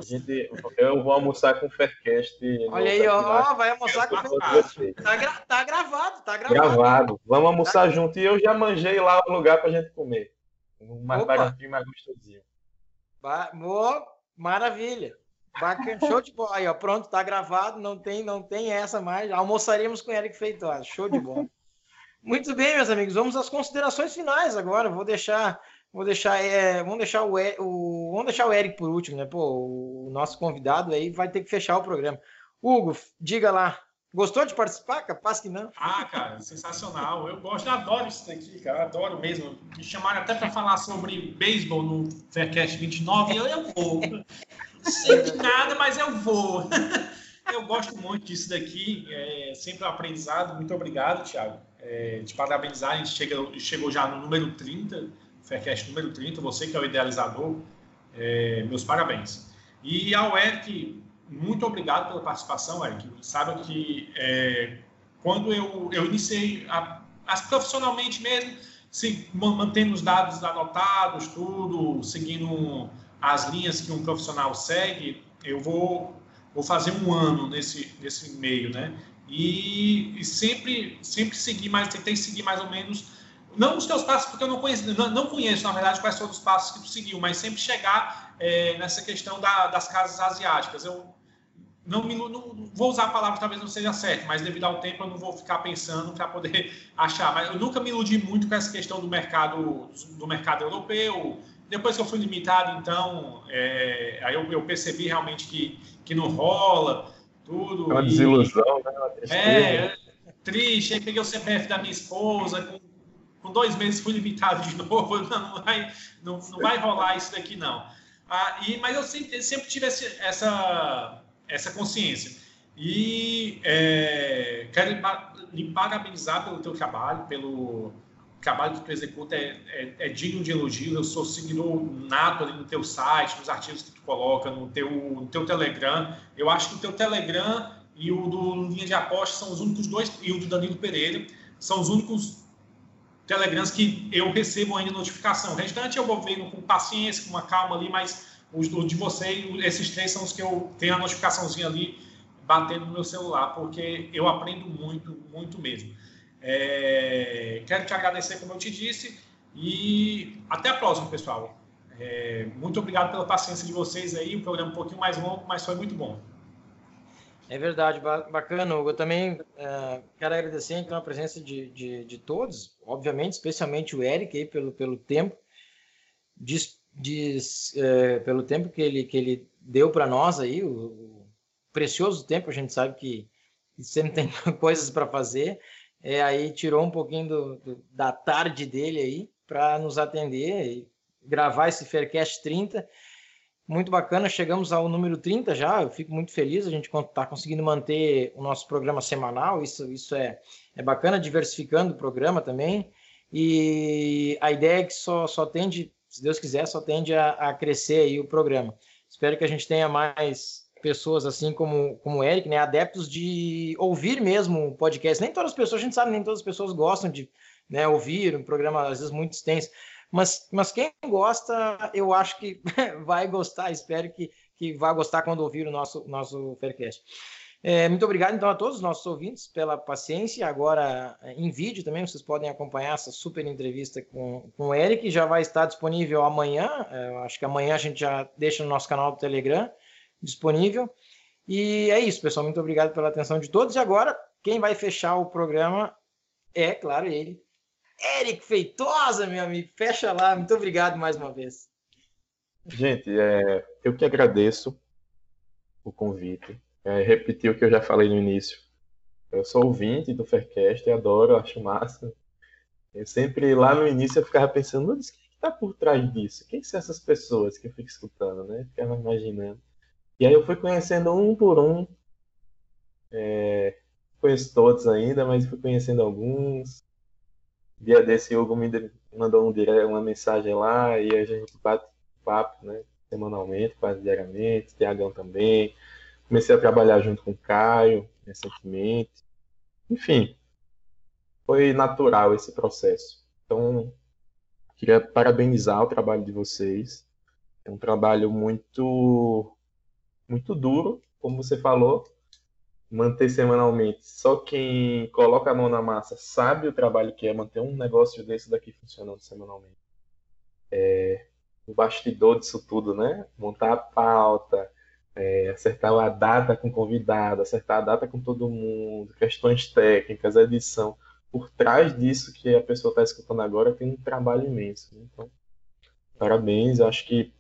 [SPEAKER 3] Gente, eu vou almoçar com o Faircast.
[SPEAKER 1] Olha aí, ó, vai almoçar com o Faircast. Tá, gra tá, gravado, tá gravado.
[SPEAKER 3] Gravado. Vamos almoçar tá. junto. E eu já manjei lá o lugar pra gente comer. Um mais baratinho, mais gostosinho.
[SPEAKER 1] Ba maravilha. Bacana. Show de bola. Aí, ó, pronto, tá gravado. Não tem, não tem essa mais. Almoçaríamos com o Eric Feitosa. Show de bola. (laughs) Muito bem, meus amigos. Vamos às considerações finais agora. Vou deixar Vou deixar, é, vamos deixar o, o, vamos deixar o Eric por último, né? Pô, o nosso convidado aí vai ter que fechar o programa. Hugo, diga lá. Gostou de participar? Capaz que não.
[SPEAKER 2] Ah, cara, sensacional. Eu gosto, adoro isso daqui, cara. Adoro mesmo. Me chamaram até para falar sobre beisebol no Faircast 29 e eu, eu vou. Não sei de nada, mas eu vou. Eu gosto muito disso daqui. É sempre um aprendizado. Muito obrigado, Thiago. É, te parabenizar. A gente chega, chegou já no número 30 Faircast número 30, você que é o idealizador, é, meus parabéns. E ao Eric, muito obrigado pela participação, Eric. Sabe que é, quando eu, eu iniciei, a, as, profissionalmente mesmo, se, mantendo os dados anotados, tudo, seguindo as linhas que um profissional segue, eu vou, vou fazer um ano nesse, nesse meio, né? E, e sempre, sempre seguir mais, tentei seguir mais ou menos não os teus passos, porque eu não conheço, não, não conheço, na verdade, quais foram os passos que tu seguiu, mas sempre chegar é, nessa questão da, das casas asiáticas. Eu não, me, não, vou usar a palavra, talvez não seja certo, mas devido ao tempo eu não vou ficar pensando para poder (laughs) achar. Mas eu nunca me iludi muito com essa questão do mercado, do mercado europeu. Depois que eu fui limitado, então, é, aí eu, eu, percebi realmente que, que não rola tudo.
[SPEAKER 3] É uma e, desilusão, né?
[SPEAKER 2] Uma é, triste. Aí peguei o CPF da minha esposa, com com dois meses fui limitado de (laughs) novo, não vai, não, não vai rolar isso daqui não. Ah, e, mas eu sempre, sempre tive essa, essa consciência. E é, quero lhe parabenizar pelo teu trabalho, pelo trabalho que tu executa é, é, é, digno de elogio. Eu sou seguidor nato ali no teu site, nos artigos que tu coloca, no teu, no teu Telegram. Eu acho que o teu Telegram e o do Linha de Aposta são os únicos dois, e o do Danilo Pereira, são os únicos Telegrams que eu recebo ainda notificação. O restante eu vou vendo com paciência, com uma calma ali, mas os, de você, esses três são os que eu tenho a notificaçãozinha ali batendo no meu celular, porque eu aprendo muito, muito mesmo. É, quero te agradecer, como eu te disse, e até a próxima, pessoal. É, muito obrigado pela paciência de vocês aí. O programa é um pouquinho mais longo, mas foi muito bom.
[SPEAKER 1] É verdade, bacana, Hugo. Eu também é, quero agradecer então a presença de, de, de, todos, obviamente, especialmente o Eric aí pelo, pelo tempo, diz, diz é, pelo tempo que ele, que ele deu para nós aí, o, o, precioso tempo. A gente sabe que, sempre tem (laughs) coisas para fazer. É, aí tirou um pouquinho do, do, da tarde dele aí para nos atender e gravar esse Faircast 30 muito bacana. Chegamos ao número 30 já. Eu fico muito feliz. A gente está conseguindo manter o nosso programa semanal. Isso, isso é, é bacana, diversificando o programa também. E a ideia é que só, só tende, se Deus quiser, só tende a, a crescer aí o programa. Espero que a gente tenha mais pessoas assim como, como o Eric, né, adeptos de ouvir mesmo o podcast. Nem todas as pessoas, a gente sabe, nem todas as pessoas gostam de né, ouvir um programa às vezes muito extenso. Mas, mas quem gosta, eu acho que (laughs) vai gostar, espero que, que vá gostar quando ouvir o nosso, nosso Faircast. É, muito obrigado, então, a todos os nossos ouvintes pela paciência. Agora, em vídeo também, vocês podem acompanhar essa super entrevista com, com o Eric. Já vai estar disponível amanhã. É, acho que amanhã a gente já deixa no nosso canal do Telegram disponível. E é isso, pessoal. Muito obrigado pela atenção de todos. E agora, quem vai fechar o programa é, claro, ele, Eric Feitosa, meu amigo. Fecha lá. Muito obrigado mais uma vez.
[SPEAKER 3] Gente, é, eu que agradeço o convite. É, repetir o que eu já falei no início. Eu sou ouvinte do Faircast, adoro, acho massa. Eu sempre, lá no início, eu ficava pensando, mas quem está por trás disso? Quem são essas pessoas que eu fico escutando, né? Ficava imaginando. E aí eu fui conhecendo um por um. É, conheço todos ainda, mas fui conhecendo alguns. Dia desse, o Hugo me mandou um uma mensagem lá e a gente bate papo, né? Semanalmente, quase diariamente. Tiagão também. Comecei a trabalhar junto com o Caio recentemente. Enfim, foi natural esse processo. Então, queria parabenizar o trabalho de vocês. É um trabalho muito, muito duro, como você falou, manter semanalmente. Só quem coloca a mão na massa sabe o trabalho que é manter um negócio desse daqui funcionando semanalmente. É, o bastidor disso tudo, né? Montar a pauta, é, acertar a data com o convidado, acertar a data com todo mundo, questões técnicas, edição. Por trás disso que a pessoa está escutando agora tem um trabalho imenso. Né? Então, parabéns, acho que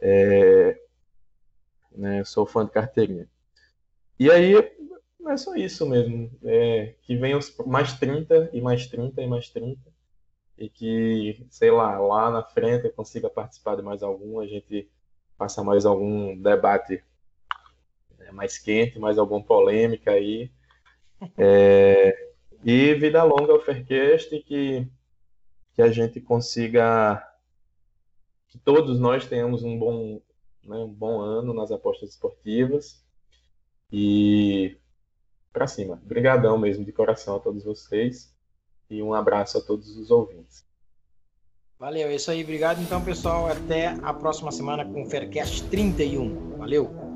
[SPEAKER 3] é, né, eu sou fã de carteirinha. E aí é só isso mesmo. É, que venham mais 30 e mais 30 e mais 30. E que, sei lá, lá na frente eu consiga participar de mais algum, a gente faça mais algum debate né, mais quente, mais alguma polêmica aí. É, e vida longa ao Faircast que, que a gente consiga que todos nós tenhamos um bom, né, um bom ano nas apostas esportivas e para cima. Obrigadão mesmo de coração a todos vocês e um abraço a todos os ouvintes.
[SPEAKER 1] Valeu, é isso aí. Obrigado então, pessoal. Até a próxima semana com o Faircast 31. Valeu!